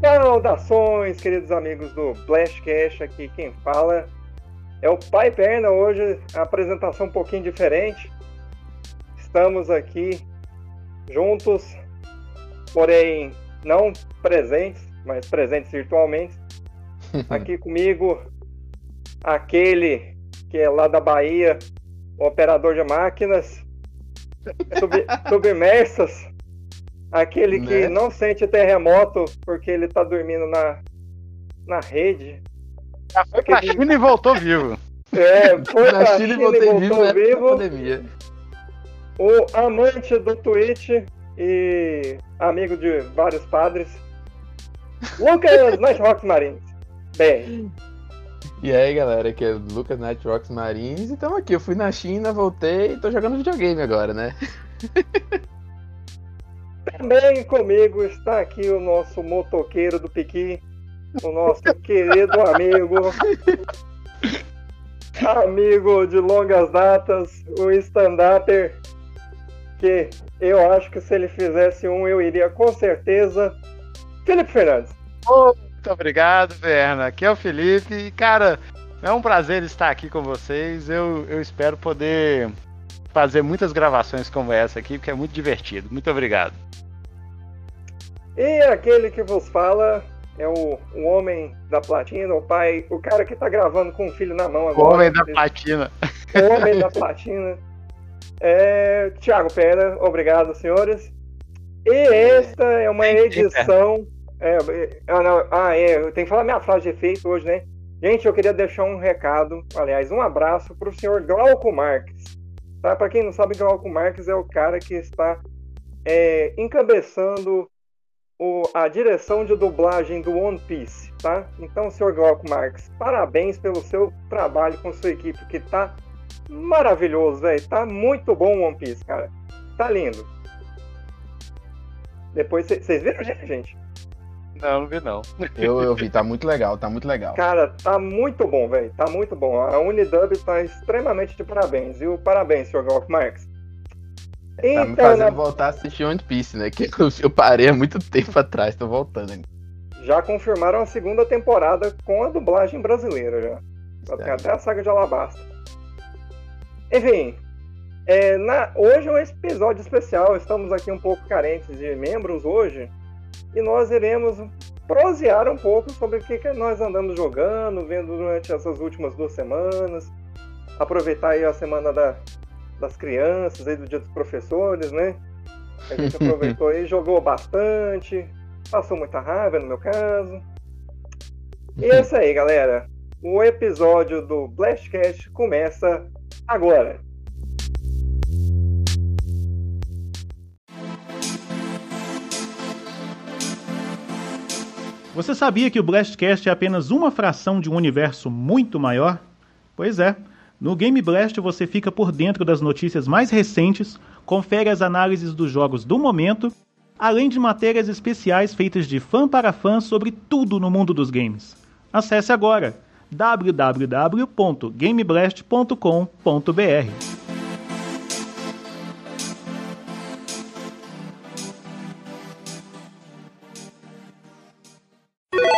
Saudações, queridos amigos do Blastcast, aqui quem fala é o Pai Perna, hoje a apresentação um pouquinho diferente. Estamos aqui juntos, porém não presentes, mas presentes virtualmente. Aqui comigo, aquele que é lá da Bahia, o operador de máquinas sub, submersas, aquele que Né? não sente terremoto porque ele tá dormindo na, na rede. Já foi pra China e voltou vivo. É, foi Na pra China e China voltei e vivo voltou vivo. pandemia. O amante do Twitch e amigo de vários padres, Lucas Nighthawks Marines. Bem, E aí, galera, aqui é o Lucas Night Rocks Marines e tamo aqui. Eu fui na China, voltei e tô jogando videogame agora, né? também comigo está aqui o nosso motoqueiro do Piqui, o nosso querido amigo, amigo de longas datas, o stand-upper, que eu acho que se ele fizesse um eu iria com certeza, Felipe Fernandes. Muito obrigado, Verna. Aqui é o Felipe. E, Cara, é um prazer estar aqui com vocês. Eu, eu espero poder fazer muitas gravações como essa aqui, porque é muito divertido. Muito obrigado. E aquele que vos fala é o, o homem da platina, o pai, o cara que tá gravando com o filho na mão O agora. homem da platina. O homem da platina. É, Tiago Pena, obrigado, senhores. E esta é uma edição. é, é, ah, não, ah, é, eu tenho que falar minha frase de efeito hoje, né? Gente, eu queria deixar um recado, aliás, um abraço para o senhor Glauco Marques. Tá? Para quem não sabe, Glauco Marques é o cara que está é, encabeçando o- a direção de dublagem do One Piece, tá? Então, senhor Glauco Marques, parabéns pelo seu trabalho com sua equipe, que tá maravilhoso, velho. Tá muito bom o One Piece, cara. Tá lindo. Depois, vocês viram, gente? Não, não vi não. Eu, eu vi, tá muito legal, tá muito legal. Cara, tá muito bom, velho. Tá muito bom. A Unidub tá extremamente de parabéns. E o parabéns, senhor Glauco Marques. Tá me Então, fazendo na- voltar a assistir One Piece, né? Que eu, eu parei há muito tempo atrás, tô voltando ainda. já confirmaram a segunda temporada com a dublagem brasileira já. Já tem até a saga de Alabasta. Enfim, é, na- hoje é um episódio especial. Estamos aqui um pouco carentes de membros hoje. E nós iremos prosear um pouco sobre o que, que nós andamos jogando, vendo durante essas últimas duas semanas. Aproveitar aí a semana da- das crianças, aí do dia dos professores, né? A gente aproveitou aí, jogou bastante, passou muita raiva no meu caso. E é isso aí, galera. O episódio do Blastcast começa agora. Você sabia que o Blastcast é apenas uma fração de um universo muito maior? Pois é. No Game Blast você fica por dentro das notícias mais recentes, confere as análises dos jogos do momento, além de matérias especiais feitas de fã para fã sobre tudo no mundo dos games. Acesse agora www.gameblast.com.br.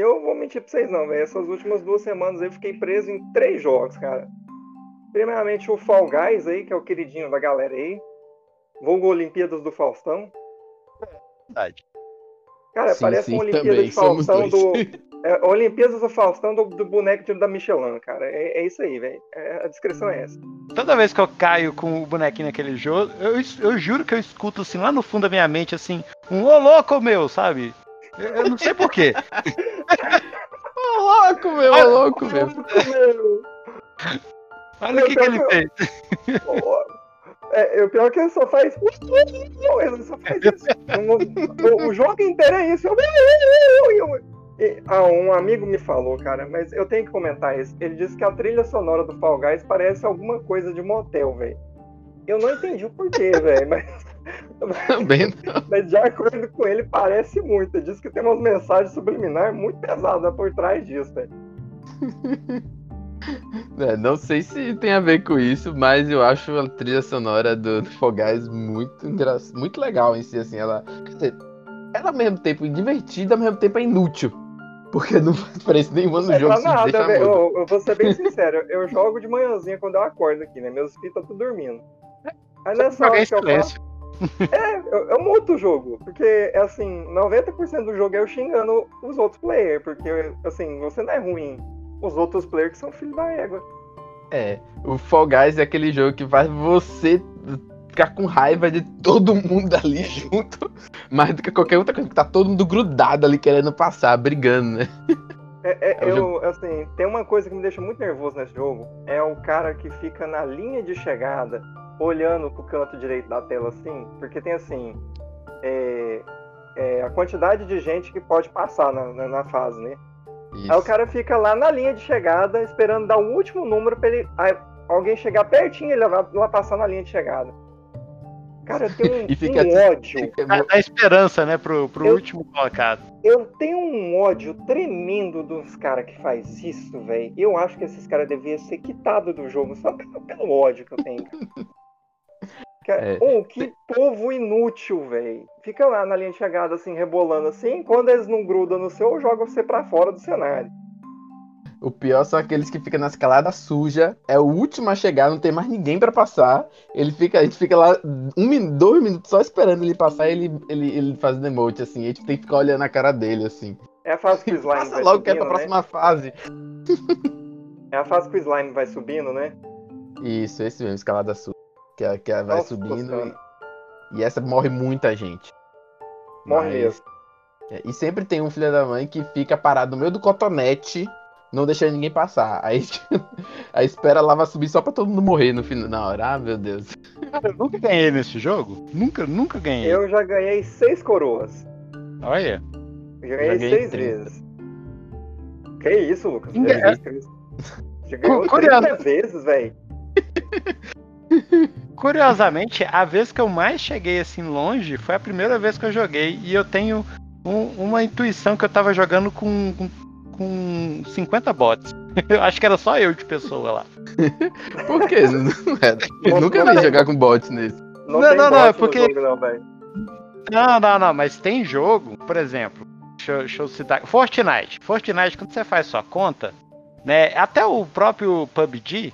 Eu vou mentir pra vocês não, velho. Essas últimas duas semanas eu fiquei preso em três jogos, cara. Primeiramente o Fall Guys aí, que é o queridinho da galera aí. Vulgo Olimpíadas do Faustão. Verdade. Cara, Sim, parece sim, uma Olimpíada também, de Faustão do. É, Olimpíadas do Faustão do, do boneco de- da Michelin, cara. É, é isso aí, velho. É, a descrição é essa. Toda vez que eu caio com o bonequinho naquele jogo, eu, eu juro que eu escuto assim lá no fundo da minha mente assim, um ô louco meu, sabe? Eu, não sei porquê. Ô, louco, meu, ô, louco, meu. Olha o que, que ele fez. É, o pior é que ele só faz. Ele só faz isso. O, o jogo inteiro é isso. E, ah, um amigo me falou, cara, mas eu tenho que comentar isso. Ele disse que a trilha sonora do Fall Guys parece alguma coisa de motel, velho. Eu não entendi o porquê, velho, mas, Também mas de acordo com ele, parece muito. Ele disse que tem umas mensagens subliminares muito pesadas por trás disso, velho. É, não sei se tem a ver com isso, mas eu acho a trilha sonora do, Guys muito engra... muito legal em si, assim, ela, quer dizer, ela ao mesmo tempo divertida, ao mesmo tempo é inútil, porque não faz diferença nenhuma no É jogo deixar nada, velho. Eu, eu vou ser bem sincero, eu jogo de manhãzinha quando eu acordo aqui, né? Meus filhos tá tudo dormindo. Aí nessa Joguei hora que eu faço, é, eu, eu muto o jogo, porque, assim, 90% do jogo é eu xingando os outros players, porque, assim, você não é ruim. Os outros players que são filhos da égua. É, o Fall Guys é aquele jogo que faz você ficar com raiva de todo mundo ali junto, mais do que qualquer outra coisa, porque tá todo mundo grudado ali querendo passar, brigando, né? É, é, É eu, assim, tem uma coisa que me deixa muito nervoso nesse jogo, é o cara que fica na linha de chegada, olhando pro canto direito da tela, assim, porque tem, assim, é, é, a quantidade de gente que pode passar na, na, na fase, né? Isso. Aí o cara fica lá na linha de chegada, esperando dar o último número pra ele, aí alguém chegar pertinho e ele lá, lá passar na linha de chegada. Cara, eu tenho um, E fica- um ódio. Fica- Dá, dá esperança, né, pro, pro Eu- último colocado. Eu tenho um ódio tremendo dos caras que faz isso, velho. Eu acho que esses caras deviam ser quitados do jogo só pelo, pelo ódio que eu tenho. Cara, É. oh, que povo inútil, velho. Fica lá na linha de chegada, assim, rebolando assim. Quando eles não grudam no seu, jogam você pra fora do cenário. O pior são aqueles que ficam na escalada suja, é o último a chegar, não tem mais ninguém pra passar. Ele fica, a gente fica lá um dois minutos só esperando ele passar e ele, ele, ele fazendo emote, assim. A gente tem que ficar olhando a cara dele, assim. É a fase que o slime Passa vai logo que é pra subindo, né? próxima fase. É a fase que o slime vai subindo, né? Isso, esse mesmo, escalada suja. Que, é- que é- vai Nossa, subindo e, e essa morre muita gente. Morre Mas- mesmo. é, e sempre tem um filho da mãe que fica parado no meio do cotonete, não deixando ninguém passar. Aí a espera lá vai subir só pra todo mundo morrer no final. Na hora, ah, meu Deus. Cara, eu nunca ganhei nesse jogo. Nunca, nunca ganhei. Eu já ganhei seis coroas. Olha. Já ganhei ganhei seis 30. vezes. Que isso, Lucas? Cristo. Já ganhou Curioso. 30 vezes, velho. Curiosamente, a vez que eu mais cheguei assim longe foi a primeira vez que eu joguei. E eu tenho um- uma intuição que eu tava jogando com, com, com 50 bots. Eu acho que era só eu de pessoa lá. Por quê? Não é. Eu Não, nunca não vi jogar com bot nesse. Não, Não, não, não, é porque- jogo, não, velho. Não, não, não, mas tem jogo, por exemplo, deixa, eu- deixa eu citar. Fortnite. Fortnite, quando você faz sua conta, né? Até o próprio PUBG,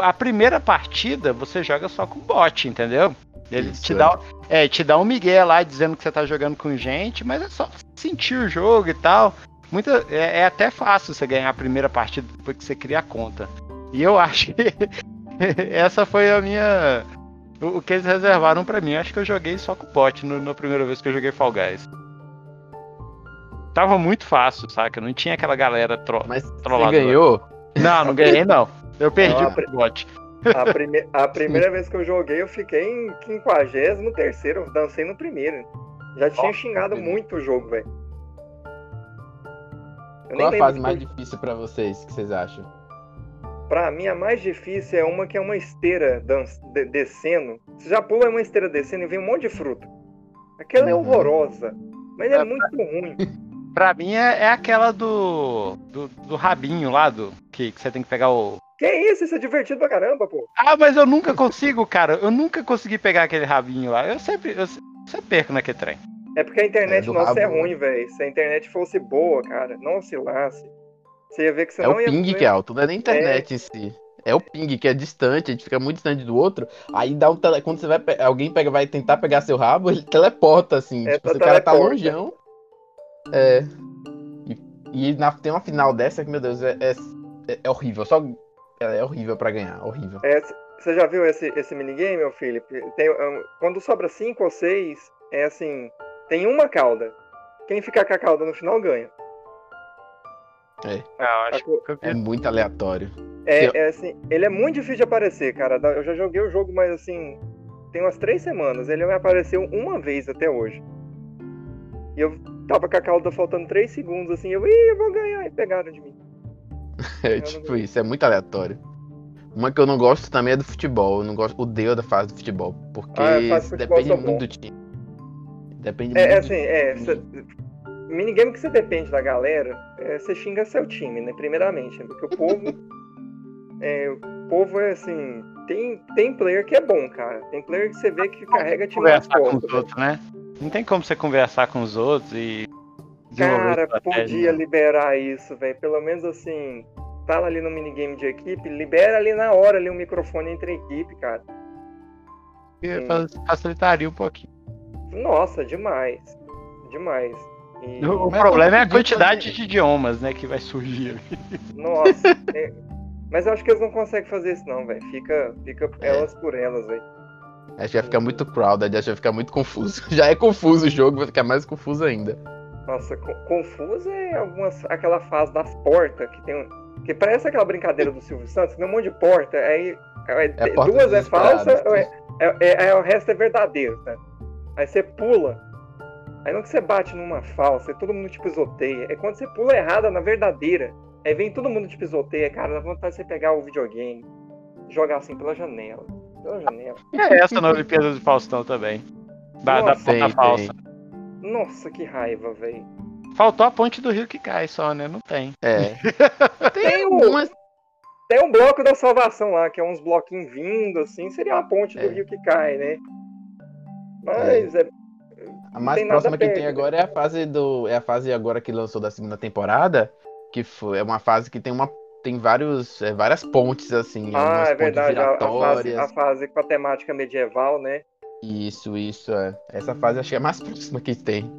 a primeira partida você joga só com bot, entendeu? Ele Isso, te é. dá, é, te dá um migué lá dizendo que você tá jogando com gente, mas é só sentir o jogo e tal. Muita, é, é até fácil você ganhar a primeira partida depois que você cria a conta. E eu acho que essa foi a minha. O, o que eles reservaram pra mim. Eu acho que eu joguei só com bot no, na primeira vez que eu joguei Fall Guys. Tava muito fácil, saca? Não tinha aquela galera tro... Mas você Trollador. ganhou? Não, não ganhei não. Eu perdi Não, o bot. A, prime- a primeira vez que eu joguei, eu fiquei em 53 eu dancei no primeiro. Já tinha Nossa, xingado beleza. muito o jogo, velho. Qual a fase mais difícil pra vocês, que vocês acham? Pra mim, a mais difícil é uma que é uma esteira de- descendo. Você já pula uma esteira descendo e vem um monte de fruta. Aquela é Uhum. horrorosa. Mas é É, muito ruim. Pra mim é, é aquela do, do. do rabinho lá, do. Que, que você tem que pegar o. Que isso? Isso é divertido pra caramba, pô. Ah, mas eu nunca consigo, cara. Eu nunca consegui pegar aquele rabinho lá. Eu sempre. Eu sempre perco naquele trem. É porque a internet É, nossa é rabo. ruim, velho. Se a internet fosse boa, cara, não oscilasse. Você ia ver que você É o não ia. ping que é alto, não é nem a internet em si. É o ping que é distante, a gente fica muito distante do outro. Aí dá um tele... quando você vai pe- alguém pega, vai tentar pegar seu rabo, ele teleporta assim. É, tipo, se o cara tá longeão. É. E, e na- tem uma final dessa que, meu Deus, é, é, é horrível. Só é horrível pra ganhar, horrível. É, você já viu esse, esse minigame, meu Felipe? Tem, um, quando sobra cinco ou seis, é assim: tem uma cauda. Quem ficar com a cauda no final ganha. Ah, acho que eu É muito aleatório. É, Eu- é assim, ele é muito difícil de aparecer, cara. Da- Eu já joguei o jogo, mas assim, tem umas três semanas. Ele me apareceu uma vez até hoje. E eu tava com a cauda faltando três segundos, assim, eu, ih, eu vou ganhar, e pegaram de mim. É tipo isso, é muito aleatório. Uma que eu não gosto também é do futebol. Eu não gosto, odeio da fase do futebol. Porque Ah, do futebol depende muito bom. do time. Depende É, é muito assim, é. cê- minigame que você depende da galera, é, você xinga seu time, né? Primeiramente. né, Porque o povo. é, o povo é assim. Tem, tem player que é bom, cara. Tem player que você vê que carrega time Conversar com os velho. outros, né? Não tem como você conversar com os outros e. Cara, estratégia, podia né? liberar isso, velho. Pelo menos assim. Tá ali no minigame de equipe, libera ali na hora ali um microfone entre equipe, cara. Facilitaria um pouquinho. Nossa, demais. Demais. E- O problema é a quantidade de idiomas, né, que vai surgir ali. Nossa. é- Mas eu acho que eles não conseguem fazer isso, não, velho. Fica, fica É. elas por elas, velho. Acho que vai ficar muito crowded, acho que vai ficar muito confuso. Já é confuso o jogo, vai ficar mais confuso ainda. Nossa, co- confuso é algumas, aquela fase das portas que tem um. Que parece aquela brincadeira do Silvio Santos, que tem um monte de porta, aí, É a porta duas é falsa, ou é, é- é- é- o resto é verdadeiro, né? Aí você pula. Aí não que você bate numa falsa, aí todo mundo te pisoteia. É quando você pula errada na verdadeira. Aí vem todo mundo te pisoteia, cara, dá vontade de você pegar o videogame, jogar assim pela janela. Pela janela. É essa na Olimpíada do Faustão também. Da, da Nossa, ponta tem, falsa. Nossa, que raiva, velho. Faltou a ponte do rio que cai só, né? Não tem. É. Tem Algumas. Tem um bloco da salvação lá, que é uns bloquinhos vindo, assim, seria a ponte do É. rio que cai, né? Mas é. A mais próxima que perto, tem agora é a fase do. É a fase agora que lançou da segunda temporada. Que foi, é uma fase que tem uma. Tem vários. é, várias pontes, assim. Ah, é pontes verdade, a, a fase, a fase com a temática medieval, né? Isso, isso, é. Essa fase acho que é a mais próxima que tem.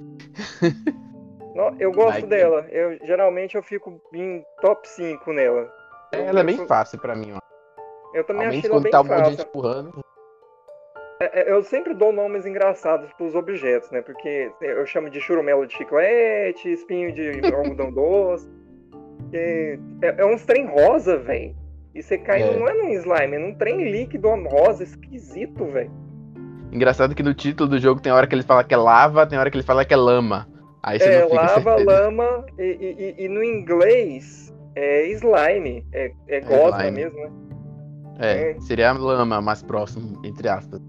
Eu gosto que- dela. Eu, geralmente eu fico em top 5 nela. Eu- Ela é eu bem fácil pra mim, ó. Eu também Ao achei ela quando bem tá um monte de empurrando. É, é, Eu sempre dou nomes engraçados pros objetos, né? Porque eu chamo de churumelo de chiclete, espinho de algodão doce. É, é, é uns trem rosa, velho. E você cai, É. não é num slime, é num trem líquido rosa esquisito, velho. Engraçado que no título do jogo tem hora que ele fala que é lava, tem hora que ele fala que é lama. Aí você É não fica lava, lama e, e- e- no inglês é slime, é, é gosma slime. mesmo, né? É, é. seria a lama mais próximo, entre aspas.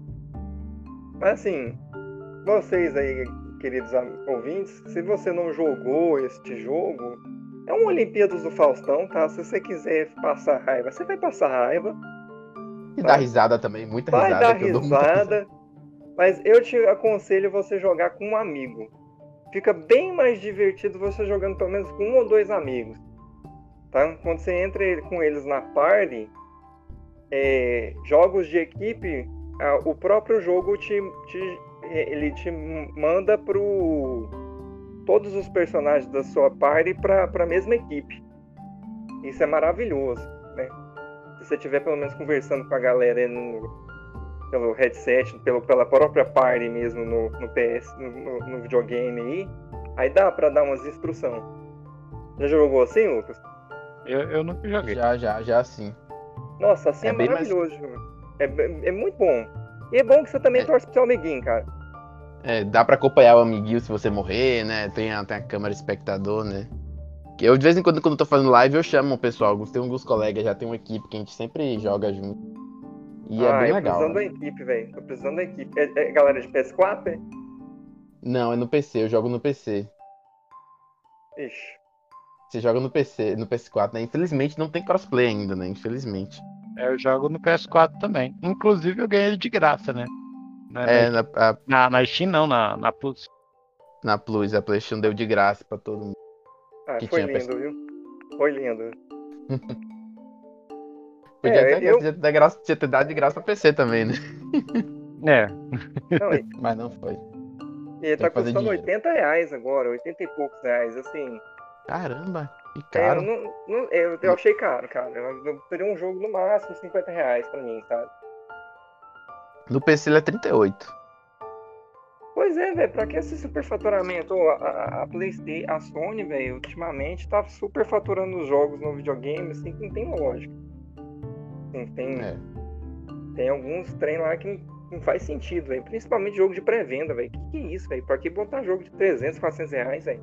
Mas assim, vocês aí, queridos ouvintes, se você não jogou este jogo, é um Olimpíadas do Faustão, tá? Se você quiser passar raiva, você vai passar raiva, E Vai. dá risada também, muita vai risada. dar dou muita risada, mas eu te aconselho você jogar com um amigo. Fica bem mais divertido você jogando pelo menos com um ou dois amigos. Tá? Quando você entra com eles na party, é, jogos de equipe, o próprio jogo te, te- eh, ele te manda pro todos os personagens da sua party para a mesma equipe. Isso é maravilhoso, né? Se você estiver pelo menos conversando com a galera no, pelo headset, pelo, pela própria party mesmo no, no PS, no, no- no videogame aí, aí dá pra dar umas instruções. Já jogou assim, Lucas? Eu, eu nunca joguei. Já, já, já sim. Nossa, assim é, É bem mais- maravilhoso. É, é muito bom. E é bom que você também É. torce pro seu amiguinho, cara. É, dá pra acompanhar o amiguinho se você morrer, né? Tem a, tem a câmera espectador, né? Que eu, de vez em quando, quando eu tô fazendo live, eu chamo o pessoal. Tem alguns colegas, já tem uma equipe que a gente sempre joga junto. E é ah, bem eu legal. precisando né? da equipe, velho. Tô precisando da equipe. É, é galera de PS4, é? Não, é no PC, eu jogo no PC. Ixi. Você joga no PC, no PS4, né? Infelizmente não tem crossplay ainda, né? Infelizmente. É, Eu jogo no PS4 também. Inclusive eu ganhei ele de graça, né? Na, É, na, a- na, na Steam não, na, na Plus. na Plus, a PlayStation deu de graça pra todo mundo. Ah, Que foi tinha lindo, viu? Foi lindo. Podia, É, até, eu- podia ter graça, ter dado de graça pra PC também, né? É. Não, e, Mas não foi. e ele tá custando dinheiro. 80 reais agora, 80 e poucos reais, assim. Caramba, que É, eu, caro. não, não- eu, eu achei caro, cara. Eu, eu teria um jogo no máximo 50 reais pra mim, sabe? No PC ele é 38. Pois é, velho, pra que esse superfaturamento? A, a, a PlayStation, a Sony, velho, ultimamente tá superfaturando os jogos no videogame, assim, que não tem lógica. Assim, tem, É. tem alguns trem lá que Não faz sentido, velho. Principalmente jogo de pré-venda, velho. Que que é isso, velho? Pra que botar jogo de 300, 400 reais, velho?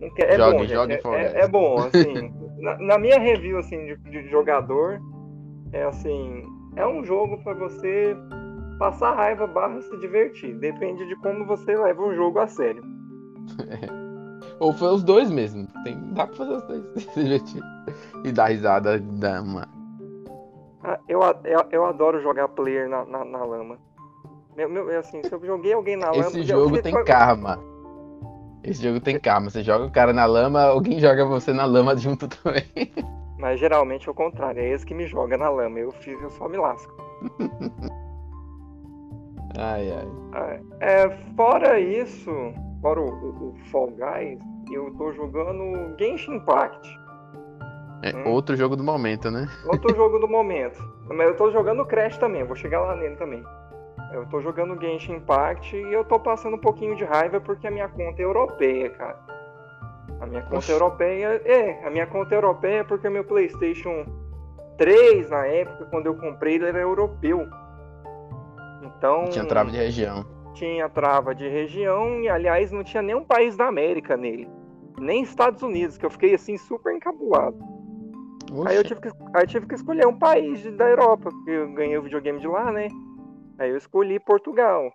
Não É Jogue, bom, jogue é, é, é bom, assim. na, na minha review, assim, de, de jogador, é assim... É um jogo pra você passar raiva barra se divertir. Depende de como você leva o jogo a sério. Ou foi os dois mesmo. Tem, dá pra fazer os dois. Se divertir. E dar risada, dar uma. Ah, eu, eu, eu adoro jogar player na, na, na lama. Meu, meu, é assim, se eu joguei alguém na lama... Esse jogo porque tem karma. Esse jogo tem karma. Você joga o cara na lama, alguém joga você na lama junto também. Mas geralmente é o contrário, é esse que me joga na lama. Eu fiz, eu só me lasco. Ai, ai. É, fora isso, fora o, o- o Fall Guys, eu tô jogando Genshin Impact. É Hum. outro jogo do momento, né? Outro jogo do momento. Mas eu tô jogando Crash também, vou chegar lá nele também. Eu tô jogando Genshin Impact e eu tô passando um pouquinho de raiva porque a minha conta é europeia, cara. A minha conta Oxi. europeia. É, a minha conta é europeia porque meu PlayStation 3, na época, quando eu comprei, ele era europeu. Então. Tinha trava de região. tinha trava de região e, aliás, não tinha nenhum país da América nele. Nem Estados Unidos, que eu fiquei assim super encabulado. Aí eu tive que, aí eu tive que escolher um país da Europa, porque eu ganhei o videogame de lá, né? Aí eu escolhi Portugal.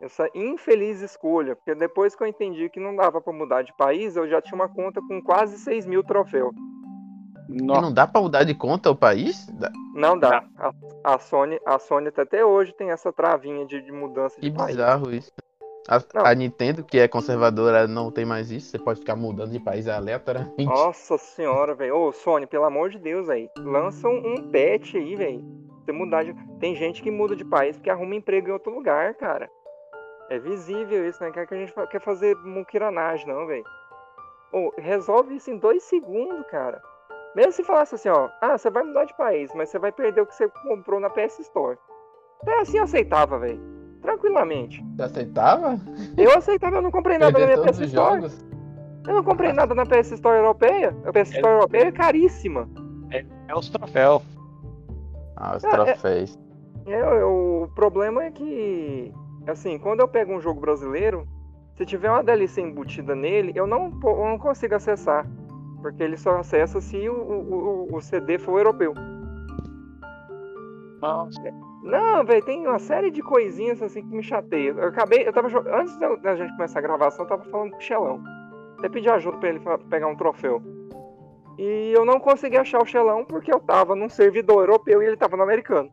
Essa infeliz escolha, porque depois que eu entendi que não dava pra mudar de país, eu já tinha uma conta com quase 6 mil troféus. Nossa, não dá pra mudar de conta o país? Dá. Não dá. A, a Sony, a Sony até hoje tem essa travinha de, de mudança de Que país. bizarro isso. A, a Nintendo, que é conservadora, não tem mais isso. Você pode ficar mudando de país aleatoriamente. Nossa senhora, velho. Ô, Sony, pelo amor de Deus, aí. Lança um, patch aí, velho. Você mudar de. Tem gente que muda de país porque arruma emprego em outro lugar, cara. É visível isso, né? Quer que a gente quer fazer muquiranagem, não, velho. Ô, resolve isso em dois segundos, cara. Mesmo se falasse assim, ó. Ah, você vai mudar de país, mas você vai perder o que você comprou na PS Store. Até assim eu aceitava, velho. Tranquilamente. Você aceitava? Eu aceitava, eu não comprei nada na minha PS Store. jogos? Eu não comprei nada na PS Store europeia. A PS Store europeia é caríssima. é os troféus. Ah, os É, é- troféus. É, eu- o problema é que, assim, quando eu pego um jogo brasileiro, se tiver uma DLC embutida nele, eu não, eu não consigo acessar. Porque ele só acessa se o, o, o- o CD for europeu. Nossa. Não, velho, tem uma série de coisinhas assim que me chateiam. Eu acabei, eu tava Antes da gente começar a gravação, eu tava falando com o Xelão. Até pedi ajuda pra ele pegar um troféu. E eu não consegui achar o Xelão porque eu tava num servidor europeu e ele tava no americano.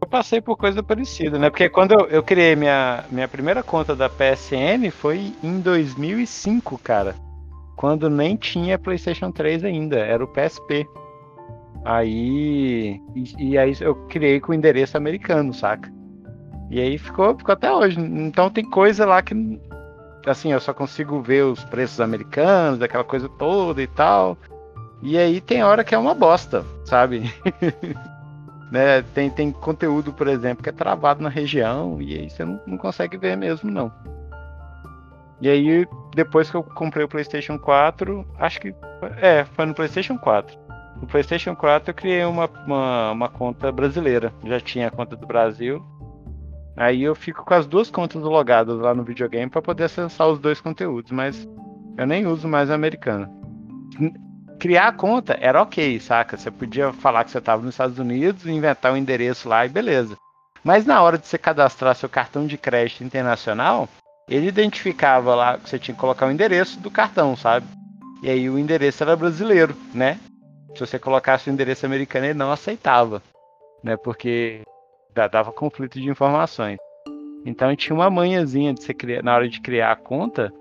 Eu passei por coisa parecida, né? Porque quando eu, eu criei minha, minha primeira conta da PSN foi em 2005, cara. Quando nem tinha PlayStation 3 ainda, era o PSP. Aí. E, e aí eu criei com o endereço americano, saca? E aí ficou, ficou até hoje. Então tem coisa lá que. Assim, eu só consigo ver os preços americanos, aquela coisa toda e tal. E aí tem hora que é uma bosta, sabe? né? Tem, tem conteúdo, por exemplo, que é travado na região e aí você não, não consegue ver mesmo, não. E aí, depois que eu comprei o PlayStation 4, acho que. É, foi no PlayStation 4. No PlayStation 4 eu criei uma, uma, uma conta brasileira. Já tinha a conta do Brasil. Aí eu fico com as duas contas logadas lá no videogame para poder acessar os dois conteúdos, mas eu nem uso mais a americana. Criar a conta era ok, saca? Você podia falar que você estava nos Estados Unidos, inventar um endereço lá e beleza. Mas na hora de você cadastrar seu cartão de crédito internacional, ele identificava lá que você tinha que colocar o endereço do cartão, sabe? E aí o endereço era brasileiro, né? Se você colocasse o endereço americano, ele não aceitava, né? Porque da- dava conflito de informações. Então tinha uma manhãzinha de você criar, na hora de criar a conta,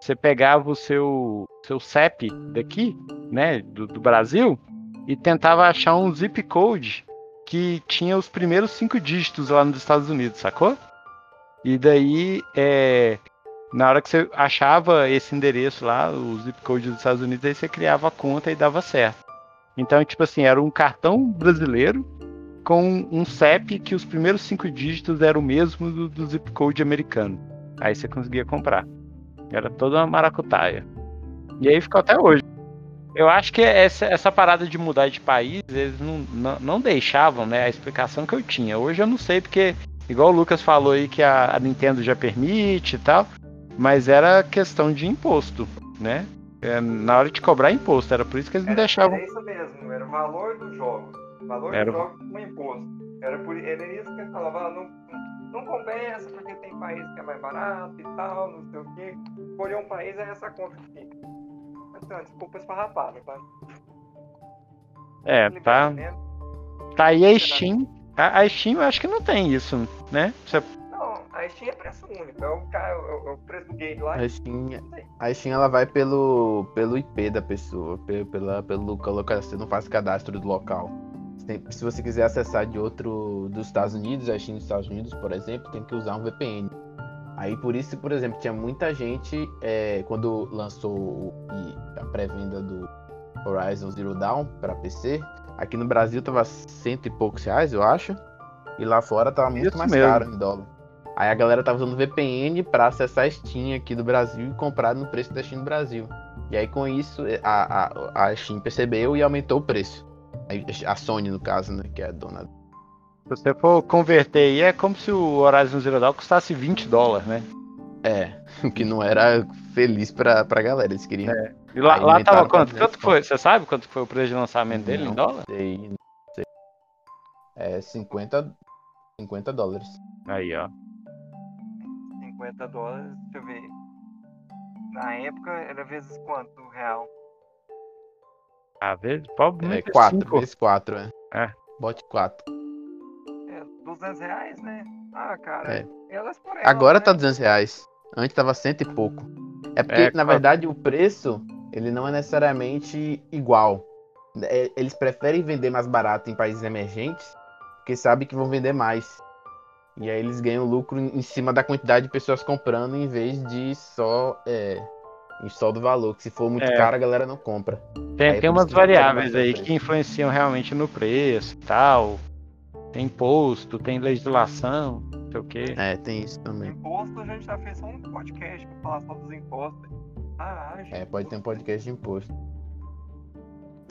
você pegava o seu, seu CEP daqui, né, do, do Brasil, e tentava achar um zip code que tinha os primeiros cinco dígitos lá nos Estados Unidos, sacou? E daí, é, na hora que você achava esse endereço lá, o zip code dos Estados Unidos, aí você criava a conta e dava certo. Então, tipo assim, era um cartão brasileiro com um CEP que os primeiros cinco dígitos eram o mesmo do, do zip code americano. Aí você conseguia comprar. Era toda uma maracutaia. E aí ficou até hoje. Eu acho que essa, essa parada de mudar de país, eles não, não, não deixavam, né? A explicação que eu tinha. Hoje eu não sei, porque igual o Lucas falou aí que a, a Nintendo já permite e tal, mas era questão de imposto, né? É, na hora de cobrar imposto, era por isso que eles não Era, deixavam. era isso mesmo, era o valor do jogo. O valor Era do jogo com imposto. Era, por, era isso que ele falava, ah, não, não, não compensa porque tem país que é mais barato e tal, não sei o quê. Escolher um país é essa conta que fica. Mas, então, desculpa esfarrapada, tá? É, tá, tá aí a Steam. A, a Steam eu acho que não tem isso, né? Você- Não, a Steam é preço único, é o, é o, é o preço do game lá. A Steam, a Steam ela vai pelo, pelo IP da pessoa, pe- pela, pelo colocar, você não faz cadastro do local. Se você quiser acessar de outro dos Estados Unidos, a Steam dos Estados Unidos, por exemplo, tem que usar um VPN. Aí por isso, por exemplo, tinha muita gente é, quando lançou a pré-venda do Horizon Zero Dawn para PC. Aqui no Brasil tava cento e poucos reais, eu acho. E lá fora tava muito Isso mais mesmo. caro em dólar. Aí a galera tava usando VPN pra acessar a Steam aqui do Brasil e comprar no preço da Steam do Brasil. E aí com isso a, a, a Steam percebeu e aumentou o preço. A Sony, no caso, né? Que é a dona. se você for converter aí, é como se o Horizon Zero Dawn custasse 20 dólares, né? É, o que não era feliz pra, pra galera. Eles queriam. E lá, lá tava quanto? 10 Quanto foi? Você sabe quanto foi o preço de lançamento dele em Não dólar? sei, não sei. É 50, 50 dólares. Aí, ó. 50 dólares, deixa eu ver. Na época era vezes quanto o real? Ah, vezes, pobre, É muito 4, cinco. vezes 4, é. É. Bote 4. É, 200 reais, né? Ah, cara, É. elas por elas, Agora né? tá 200 reais. Antes tava cento e pouco. É porque, É, na verdade, o preço, ele não é necessariamente igual. É, Eles preferem vender mais barato em países emergentes, porque sabem que vão vender mais. E aí eles ganham lucro em cima da quantidade de pessoas comprando, em vez de só, é, em só do valor. Que se for muito É. caro, a galera não compra. Tem, Aí tem umas variáveis aí que influenciam realmente no preço e tal. Tem imposto, tem legislação, não sei o quê. É, tem isso também. Imposto, a gente já fez só um podcast pra falar só dos impostos. Ah, gente. É, pode ter um podcast de imposto.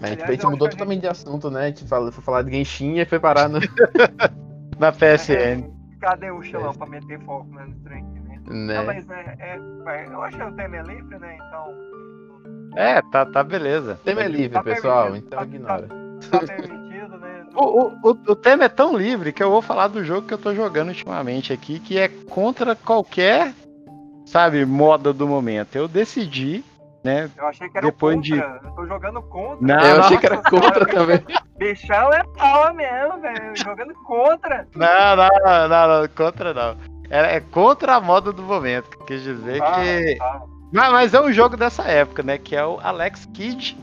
A gente, Aliás, a gente mudou a totalmente de assunto, né? A gente falou, foi falar de Genshin e foi parar no. Na PSN. Cadê o Xilão pra meter foco no trem aqui, né? né? Não, mas é, é, é, eu acho que o tema é livre, né? Então, É, tá, tá beleza. Tema é livre, Tá pessoal, então tá- ignora. tá permitido, né? O, o, o, o tema é tão livre que eu vou falar do jogo que eu tô jogando ultimamente aqui, que é contra qualquer, sabe, moda do momento. Eu decidi, né? Eu achei que era Depois contra. de- Eu tô jogando contra. Não, eu achei que era contra também. Bichão é pau mesmo, velho. Jogando contra. Não, não, não, não, contra não. É, é contra a moda do momento. Quis dizer Ah, que. tá. Mas, mas é um jogo dessa época, né? Que é o Alex Kidd.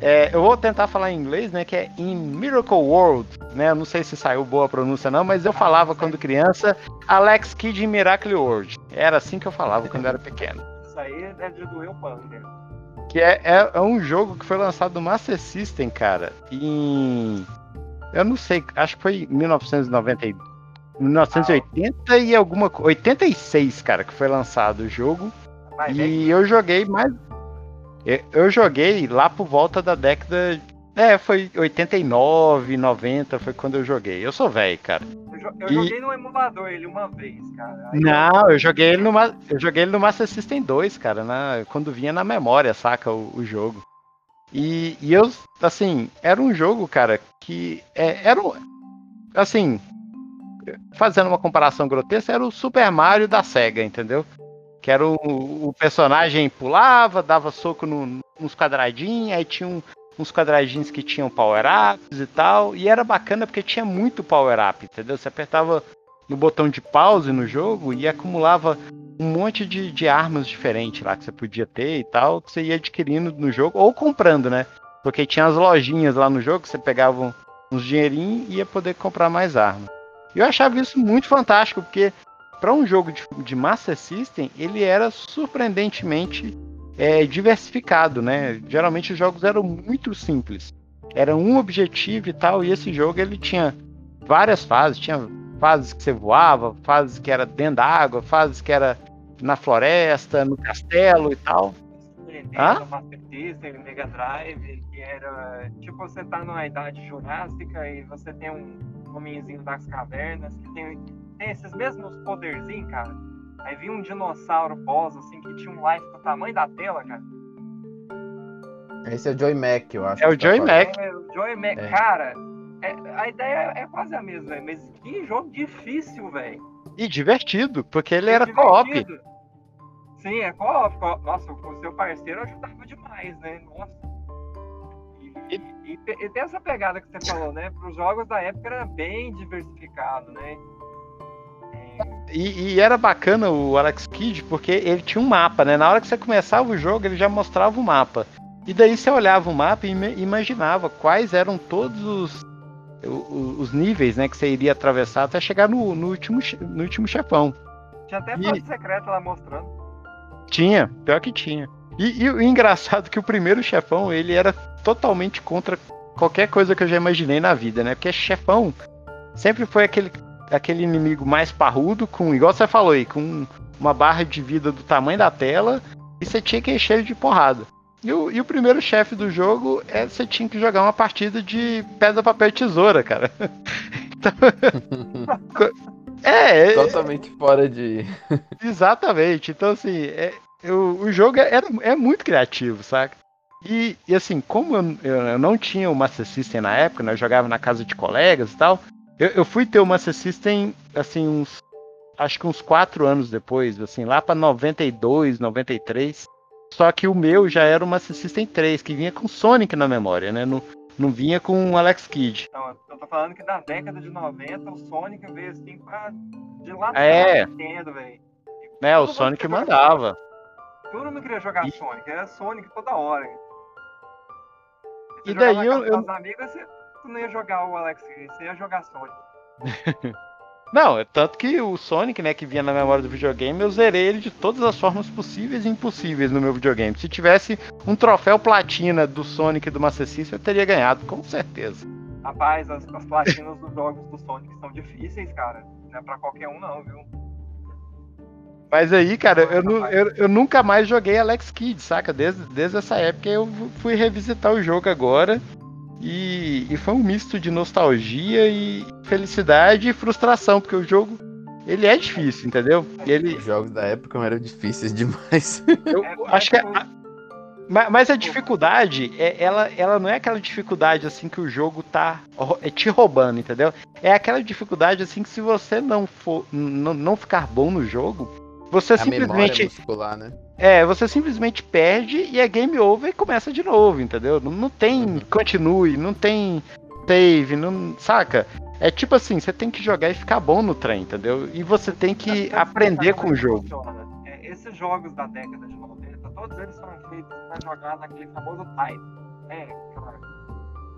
É, eu vou tentar falar em inglês, né? Que é In Miracle World, né? Eu não sei se saiu boa a pronúncia não, mas eu falava quando criança Alex Kidd in Miracle World. Era assim que eu falava quando eu era pequeno. Isso aí é de doer o pano, né? Que é, é, é um jogo que foi lançado no Master System, cara, em. Eu não sei, acho que foi em 1990, 1980 e alguma coisa. 86, cara, que foi lançado o jogo. Mas é E eu joguei mais. Eu joguei lá por volta da década. É, foi 89, 90, foi quando eu joguei. Eu sou velho, cara. eu, jo- eu e- joguei no emulador ele uma vez, cara. Aí Não, eu joguei ele no, eu joguei ele no Master System 2, cara, na, quando vinha na memória, saca, o, o jogo. E, e eu, assim, era um jogo, cara, que é, era um, assim, fazendo uma comparação grotesca, era o Super Mario da SEGA, entendeu? Que era o, o personagem pulava, dava soco no- nos quadradinhos, aí tinha um- uns quadradinhos que tinham power-ups e tal, e era bacana porque tinha muito power-up, entendeu? Você apertava no botão de pause no jogo e acumulava um monte de, de armas diferentes lá que você podia ter e tal, que você ia adquirindo no jogo, ou comprando, né? Porque tinha as lojinhas lá no jogo, que você pegava uns dinheirinhos e ia poder comprar mais armas. E eu achava isso muito fantástico, porque para um jogo de, de Master System, ele era surpreendentemente é, diversificado, né? Geralmente os jogos eram muito simples. Era um objetivo e tal, e esse jogo ele tinha várias fases, tinha fases que você voava, fases que era dentro da água, fases que era na floresta, no castelo e tal. Nintendo? Master System, Mega Drive, que era tipo você tá numa idade jurássica e você tem um homenzinho das cavernas que tem tem esses mesmos poderzinhos, cara. Aí vinha um dinossauro boss, assim, que tinha um life do tamanho da tela, cara. Esse é o Joy Mac, eu acho. É o tá Joy falando. Mac. É, o Joy Mac, É. cara, é- a ideia é quase a mesma, velho. Mas que jogo difícil, velho. E divertido, porque ele era co-op. Sim, é co-op. co- Nossa, o seu parceiro ajudava demais, né? Nossa. E, e, e tem essa pegada que você falou, né? Para os jogos da época era bem diversificado, né? E, e era bacana o Alex Kidd porque ele tinha um mapa, né? Na hora que você começava o jogo, ele já mostrava o mapa. E daí você olhava o mapa e ima- imaginava quais eram todos os, o- o- os níveis né, que você iria atravessar até chegar no, no último, no último chefão. Tinha até E- fase secreta lá mostrando. Tinha, pior que tinha. E, e o engraçado é que o primeiro chefão, ele era totalmente contra qualquer coisa que eu já imaginei na vida, né? Porque chefão sempre foi aquele, aquele inimigo mais parrudo, com, igual você falou aí, com uma barra de vida do tamanho da tela, e você tinha que encher ele de porrada. E o, e o primeiro chefe do jogo é você tinha que jogar uma partida de pedra, papel e tesoura, cara. Então, é, é, Totalmente fora de. Exatamente. Então, assim, é, eu- o jogo é, é muito criativo, saca? E, e, assim, como eu, eu- eu não tinha o Master System na época, né, eu jogava na casa de colegas e tal, eu, eu fui ter o Master System, assim, uns. Acho que uns quatro anos depois, assim, lá pra 92, 93. Só que o meu já era o Master System 3, que vinha com Sonic na memória, né? Não, não vinha com o Alex Kidd. Então, eu tô falando que da década de 90, o Sonic veio assim pra dilatar É. a Nintendo, velho. Né, o Sonic mandava. Todo mundo queria jogar E- Sonic, era Sonic toda hora. Você E daí eu- eu- amigos, você, você não ia jogar o Alex Kidd, você ia jogar Sonic. Não, é tanto que o Sonic, né, que vinha na memória do videogame, eu zerei ele de todas as formas possíveis e impossíveis no meu videogame. Se tivesse um troféu platina do Sonic e do Master System, eu teria ganhado, com certeza. Rapaz, as, as platinas dos jogos do Sonic são difíceis, cara. Não é pra qualquer um não, viu? Mas aí, cara, eu, eu, eu nunca mais joguei Alex Kidd, saca? Desde, desde essa época eu fui revisitar o jogo agora. E, e foi um misto de nostalgia e felicidade e frustração, porque o jogo ele é difícil, entendeu? Ele, Os jogos da época eram difíceis demais. Eu É, acho que. é, a- ma- mas a dificuldade, é, ela, ela não é aquela dificuldade assim que o jogo tá é te roubando, entendeu? É aquela dificuldade assim que se você não for não, não ficar bom no jogo, você a simplesmente muscular, né? é, você simplesmente perde e é game over e começa de novo, entendeu? Não, não tem Uhum. continue, não tem save, não saca? É tipo assim, você tem que jogar e ficar bom no trem, entendeu? E você tem que eu aprender com o é que jogo. É, esses jogos da década de 90, todos eles são feitos pra jogar naquele famoso type. Né? Aquela-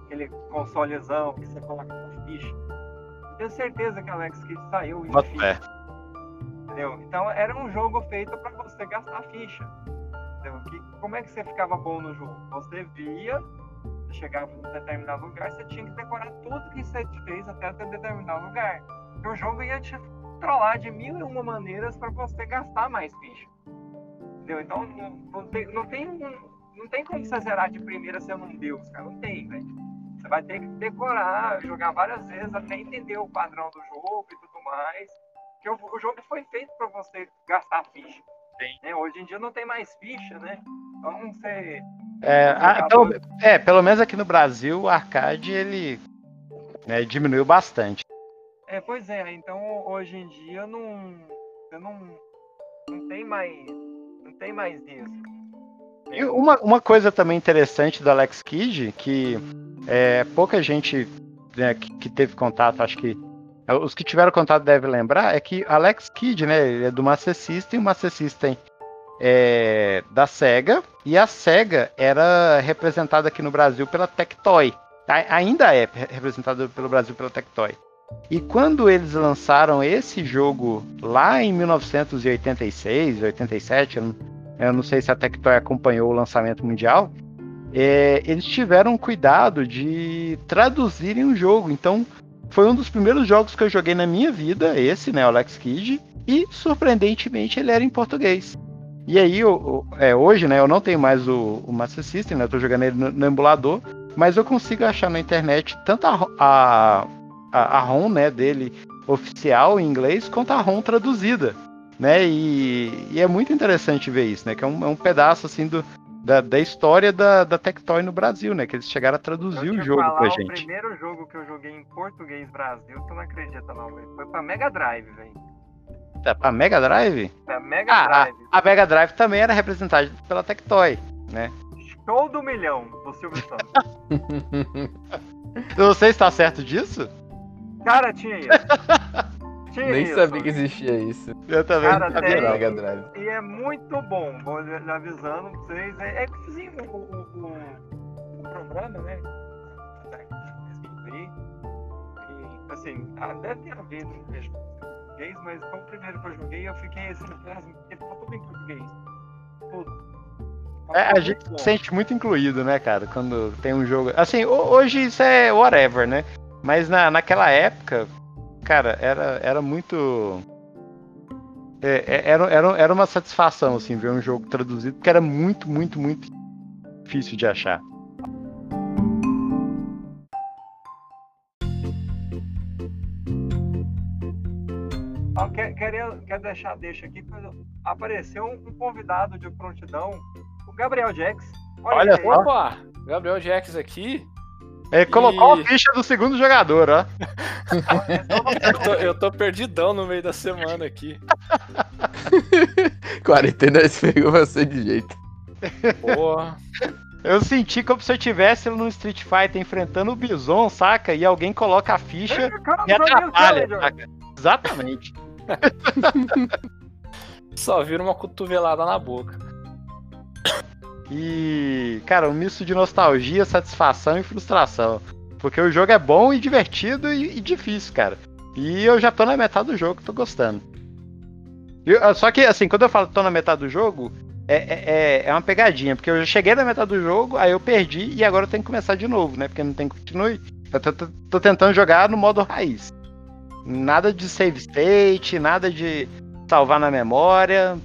aquele consolezão que você coloca com ficha. Eu tenho certeza que Alex Kidd saiu em. Entendeu? Então era um jogo feito pra você gastar ficha. Que, como é que você ficava bom no jogo? Você via, você chegava num determinado lugar, você tinha que decorar tudo que você fez até ter determinado lugar. O jogo ia te controlar de mil e uma maneiras para você gastar mais ficha. Entendeu? Então não, tem, não, tem, não tem como você zerar de primeira sendo um deus, cara. Não tem, velho. Você vai ter que decorar, jogar várias vezes até entender o padrão do jogo e tudo mais. Porque o, o jogo foi feito para você gastar ficha. Né? Hoje em dia não tem mais ficha, né? Então você. É, ah, pelo, é, pelo menos aqui no Brasil, o arcade ele né, diminuiu bastante. É, pois é, então hoje em dia não. Você não. Não tem mais. Não tem mais isso. E uma, uma coisa também interessante do Alex Kidd, que é, pouca gente né, que, que teve contato, acho que os que tiveram contato devem lembrar, é que Alex Kidd, né, ele é do Master System, o Master System é da SEGA, e a SEGA era representada aqui no Brasil pela Tectoy. A- Ainda é re- representada pelo Brasil pela Tectoy. E quando eles lançaram esse jogo lá em 1986, 87, eu não, eu não sei se a Tectoy acompanhou o lançamento mundial, é, eles tiveram cuidado de traduzirem o jogo. Então, foi um dos primeiros jogos que eu joguei na minha vida, esse, né, o Alex Kidd, e surpreendentemente ele era em português. E aí, o- é, hoje, né, eu não tenho mais o, o Master System, né, eu tô jogando ele no, no emulador, mas eu consigo achar na internet tanto a, a, a, a ROM, né, dele, oficial em inglês quanto a ROM traduzida, né? E, e é muito interessante ver isso, né? Que é um, é um pedaço assim do, da, da história da, da Tectoy no Brasil, né? Que eles chegaram a traduzir o jogo falar, pra O gente. primeiro jogo que eu joguei em português Brasil, tu não acredita não, velho. Foi pra Mega Drive, velho. Tá, Pra Mega Drive? Pra Mega Ah, a, Drive. a Mega Drive também era representada pela Tectoy, né? Show do milhão do Silvio Santos. Eu não sei se tá certo disso. Cara, tinha isso. Tinha Nem isso. sabia que existia isso. Eu também Cara, não sabia. Mega Drive. E é muito bom, vou lhe avisando pra vocês. É, é que fizinho o, o, o, o programa, né? E, assim, ah, deve ter havido um português, mas foi o primeiro que eu joguei eu fiquei assim, porque tá tudo em português. Tudo. É, a Muito gente se sente muito incluído, né, cara? Quando tem um jogo. Assim, ho- hoje isso é whatever, né? Mas na, naquela época, cara, era, era muito. é, é, era, era, era uma satisfação, assim, ver um jogo traduzido, porque era muito, muito, muito difícil de achar. Quer, queria, quer deixar, deixa aqui, apareceu um, um convidado de prontidão, o Gabriel Jax. Olha aí. só. Opa! Gabriel Jax aqui. Ele colocou E- a ficha do segundo jogador, ó. Eu tô, eu tô perdidão no meio da semana aqui. Quarentena pegou você de jeito. Porra. Eu senti como se eu tivesse no Street Fighter enfrentando o Bison, saca? E alguém coloca a ficha Cara, e atrapalha, Challenger. saca? Exatamente. Só vira uma cotovelada na boca. E, cara, um misto de nostalgia, satisfação e frustração. Porque o jogo é bom e divertido e, e difícil, cara. E eu já tô na metade do jogo, tô gostando. Eu- só que, assim, quando eu falo tô na metade do jogo, é, é, é- é uma pegadinha. Porque eu já cheguei na metade do jogo, aí eu perdi e agora eu tenho que começar de novo, né? Porque não tem continue. Eu tô, tô- tô tentando jogar no modo raiz. Nada de save state, nada de salvar na memória.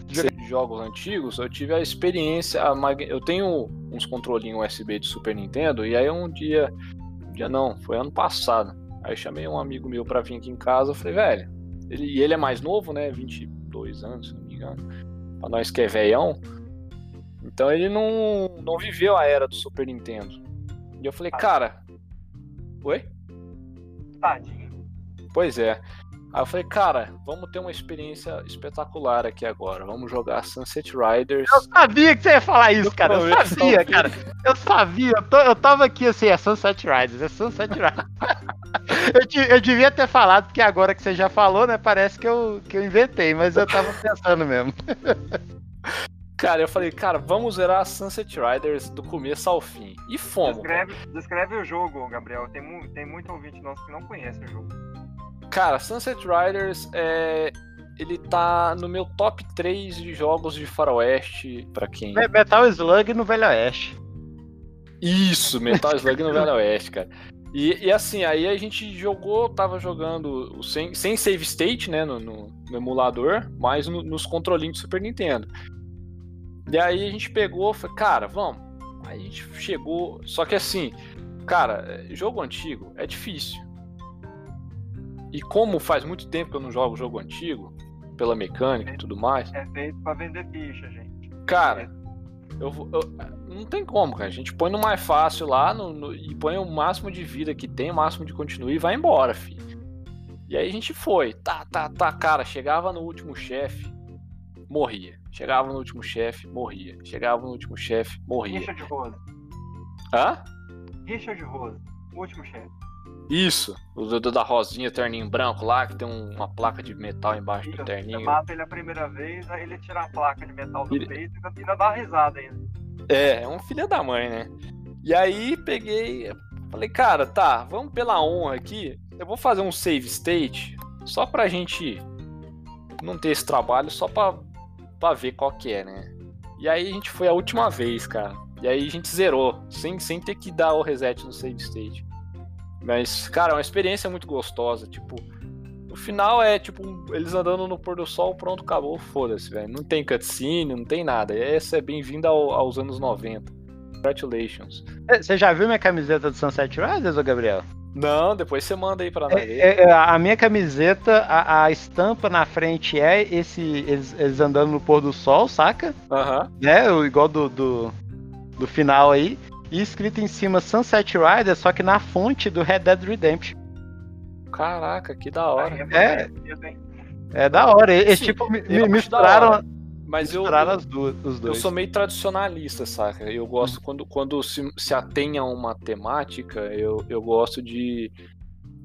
jogos antigos, eu tive a experiência. a mag- Eu tenho uns controlinhos USB de Super Nintendo, e aí um dia. Um dia não, foi ano passado. Aí chamei um amigo meu pra vir aqui em casa. Eu falei, velho. Ele, e ele é mais novo, né? 22 anos, se não me engano. Pra nós que é velhão. Então ele não, não viveu a era do Super Nintendo. E eu falei, cara. Oi? Tadinho. Pois é. Aí eu falei, cara, vamos ter uma experiência espetacular aqui agora. Vamos jogar Sunset Riders. Eu sabia que você ia falar isso, cara. Eu sabia, cara. Eu sabia. Eu, tô- eu tava aqui assim, é Sunset Riders, é Sunset Riders. eu, te- eu devia ter falado, porque agora que você já falou, né? Parece que eu, que eu inventei, mas eu tava pensando mesmo. Cara, eu falei, cara, vamos zerar Sunset Riders do começo ao fim. E fomos. Descreve, descreve o jogo, Gabriel. Tem, mu tem muito ouvinte nosso que não conhece o jogo. Cara, Sunset Riders é. Ele tá no meu top 3 de jogos de faroeste, pra quem. É Metal Slug no Velho Oeste. Isso, Metal Slug no Velho Oeste, cara. E, e assim, aí a gente jogou, tava jogando sem, sem save state, né, no, no- no emulador, mas no- nos controlinhos do Super Nintendo. E aí a gente pegou, foi, cara, vamos. Aí a gente chegou, só que assim, cara, jogo antigo é difícil. E como faz muito tempo que eu não jogo jogo antigo, pela mecânica e tudo mais, É feito pra vender ficha, gente. Cara, eu, vou- eu- não tem como, cara. A gente põe no mais fácil lá no- no- e põe o máximo de vida que tem, o máximo de continue e vai embora, filho. E aí a gente foi, tá, tá, tá, cara. Chegava no último chefe, morria. Chegava no último chefe, morria. Chegava no último chefe, morria. Richard Rose. Hã? Richard Rose. O último chefe. Isso, o do, do- da rosinha, terninho branco lá, que tem um- uma placa de metal embaixo do Isso, Você terninho. mata ele a primeira vez, aí ele tira a placa de metal do Ele- peito e ainda dá uma risada ainda. É, é um filho da mãe, né? E aí peguei, falei, cara, tá, vamos pela honra aqui. Eu vou fazer um save state só pra gente não ter esse trabalho, só pra, pra ver qual que é, né? E aí a gente foi a última vez, cara. E aí a gente zerou, sem, sem ter que dar o reset no save state. Mas, cara, é uma experiência muito gostosa. Tipo, o final é tipo eles andando no pôr do sol, pronto, acabou, foda-se, velho. Não tem cutscene, não tem nada. Essa é bem-vinda ao- aos anos 90. Congratulations. É, Você já viu minha camiseta do Sunset Riders, ô Gabriel? Não, depois você manda aí pra nós. ver. É, é, a minha camiseta, a, a estampa na frente é esse eles, eles andando no pôr do sol, saca? Aham. Né? O igual do, do, do final aí. E escrito em cima Sunset Rider, só que na fonte do Red Dead Redemption. Caraca, que da hora. É, é da hora. Eles Sim, tipo eu da misturaram. Mas eu, as duas, os eu dois. sou meio tradicionalista, saca? Eu gosto quando, quando se, se atém a uma temática, eu, eu gosto de,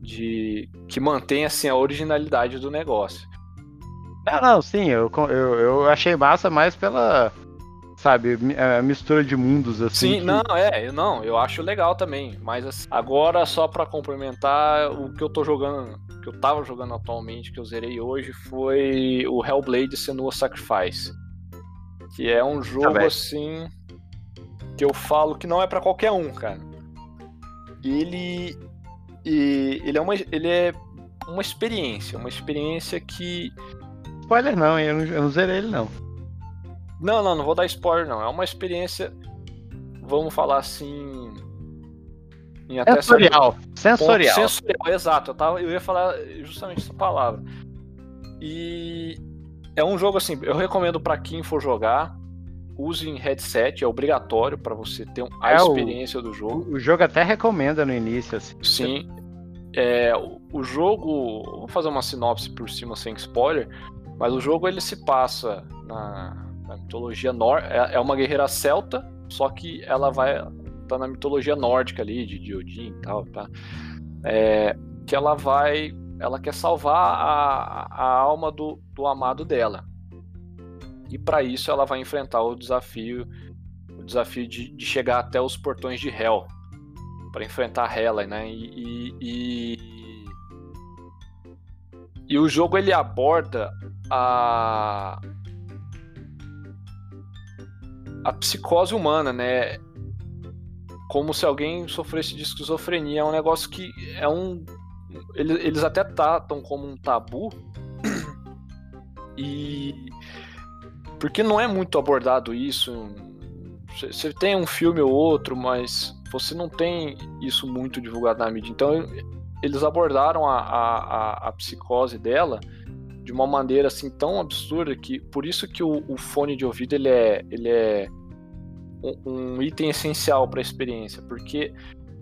de que mantenha assim, a originalidade do negócio. Não, não, sim, eu, eu, eu achei massa mais pela, sabe, a mistura de mundos, assim. Sim, que- não, é, eu não, eu acho legal também. Mas assim, agora, só pra complementar, o que eu tô jogando, que eu tava jogando atualmente, que eu zerei hoje, foi o Hellblade Senua Sacrifice. Que é um jogo velho. assim. Que eu falo que não é pra qualquer um, cara. Ele. E ele é uma. Ele é uma experiência. Uma experiência que. Spoiler não, eu não, eu não zerei ele não. Não, não, não vou dar spoiler, não. É uma experiência. Vamos falar assim. Em até certo Sensorial, ponto sensorial. Sensorial, exato. Eu, tava, eu ia falar justamente essa palavra. E é um jogo assim, eu recomendo pra quem for jogar, use em headset, é obrigatório pra você ter a É, o- experiência do jogo. O, o jogo até recomenda no início, assim. Sim. É, o, o jogo, vou fazer uma sinopse por cima sem spoiler, mas o jogo ele se passa na, mitologia nórdica, é, é uma guerreira celta, só que ela vai tá na mitologia nórdica ali de, de Odin e tal, tá? É, que ela vai, ela quer salvar a, a alma do, do amado dela. E para isso ela vai enfrentar o desafio, o desafio de, de chegar até os portões de Hel para enfrentar Hela, né? E, e, e, e o jogo ele aborda a a psicose humana, né? Como se alguém sofresse de esquizofrenia. É um negócio que é um. Eles, eles até tratam como um tabu. E. Porque não é muito abordado isso. Você- tem um filme ou outro, mas você não tem isso muito divulgado na mídia. Então, eles abordaram a, a, a, a psicose dela de uma maneira assim tão absurda que por isso que o, o fone de ouvido ele é, ele é um, um item essencial para a experiência, porque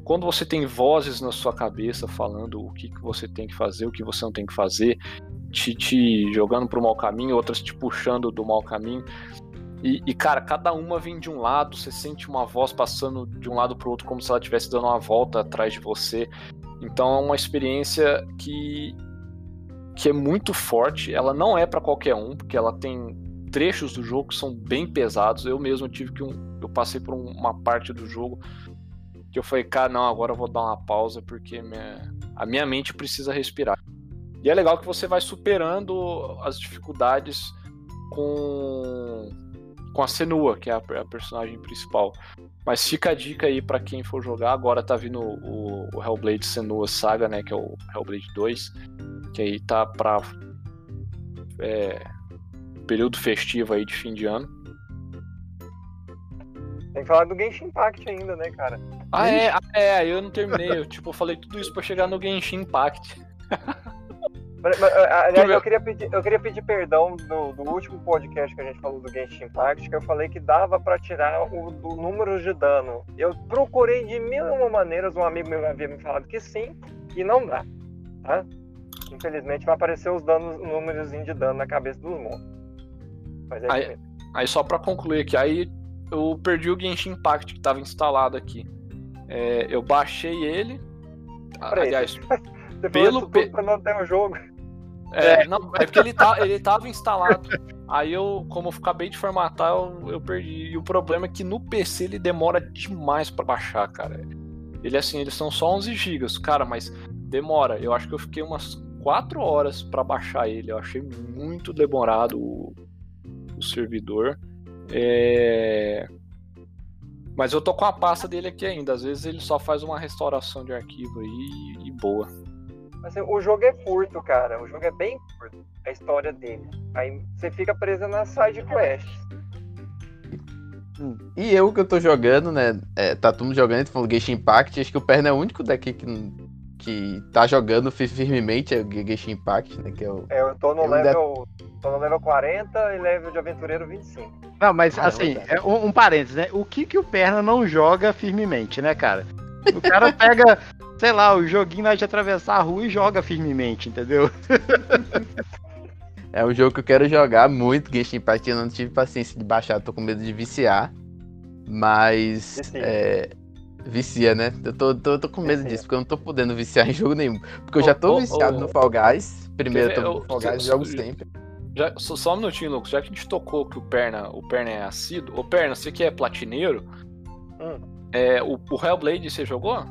quando você tem vozes na sua cabeça falando o que, que você tem que fazer, o que você não tem que fazer, te, te jogando para o mau caminho, outras te puxando do mau caminho. E, e, cara, cada uma vem de um lado, você sente uma voz passando de um lado para o outro como se ela estivesse dando uma volta atrás de você. Então é uma experiência que, que é muito forte. Ela não é para qualquer um, porque ela tem trechos do jogo que são bem pesados. Eu mesmo tive que um, eu passei por um- uma parte do jogo que eu falei, cara, não, agora eu vou dar uma pausa porque minha- a minha mente precisa respirar. E é legal que você vai superando as dificuldades com com a Senua, que é a, a personagem principal. Mas fica a dica aí pra quem for jogar. Agora tá vindo o, o Hellblade Senua Saga, né? Que é o Hellblade 2. Que aí tá pra é, período festivo aí de fim de ano. Tem que falar do Genshin Impact ainda, né, cara? Ah, é, ah, é, eu não terminei. Eu, tipo, eu falei tudo isso pra chegar no Genshin Impact. Mas, mas, Aliás, eu queria pedir, eu queria pedir perdão do, do último podcast que a gente falou do Genshin Impact, que eu falei que dava pra tirar o do número de dano. Eu procurei de mil e uma maneiras, um amigo meu havia me falado que sim, e não dá, tá? Infelizmente vai aparecer os danos, o númerozinho de dano na cabeça dos monstros. Mas é Aí-. Aí só pra concluir aqui, aí eu perdi o Genshin Impact que tava instalado aqui. É, eu baixei ele. Peraí, aliás, Você pelo pe- pra não ter o jogo. É, não, é porque ele, tá, ele tava instalado. Aí eu, como eu acabei de formatar, eu, eu perdi. E o problema é que no PC ele demora demais pra baixar, cara. Ele assim, eles são só 11 GB, cara, mas demora. Eu acho que eu fiquei umas 4 horas pra baixar ele. Eu achei muito demorado o, o servidor. É... Mas eu tô com a pasta dele aqui ainda. Às vezes ele só faz uma restauração de arquivo aí e boa. Assim, o jogo é curto, cara. O jogo é bem curto. A história dele. Aí você fica preso nas side quests. E eu que eu tô jogando, né? é, tá todo mundo jogando, tu falou Genshin Impact, acho que o Perna é o único daqui que, não- que tá jogando fi- firmemente é o Genshin Impact, né? Que é o. É, eu tô no ainda- level. Tô no level 40 e level de aventureiro 25. Não, mas Ah, assim, não, é um, um parênteses, né? O que que o Perna não joga firmemente, né, cara? O cara pega, sei lá, o joguinho lá de atravessar a rua e joga firmemente, entendeu? É um jogo que eu quero jogar muito, Genshin Impact. Eu não tive paciência de baixar, tô com medo de viciar. Mas. É, vicia, né? Eu tô, tô, tô com medo Vicia. disso, porque eu não tô podendo viciar em jogo nenhum. Porque eu já tô ô, viciado ô, no Fall Guys. Primeiro eu tô no Fall Guys, eu- jogo eu- sempre. Já, só, só um minutinho, Lucas. Já que a gente tocou que o Perna, o Perna é assíduo. Ô, Perna, você que é platineiro, Hum. é, o, o Hellblade você jogou?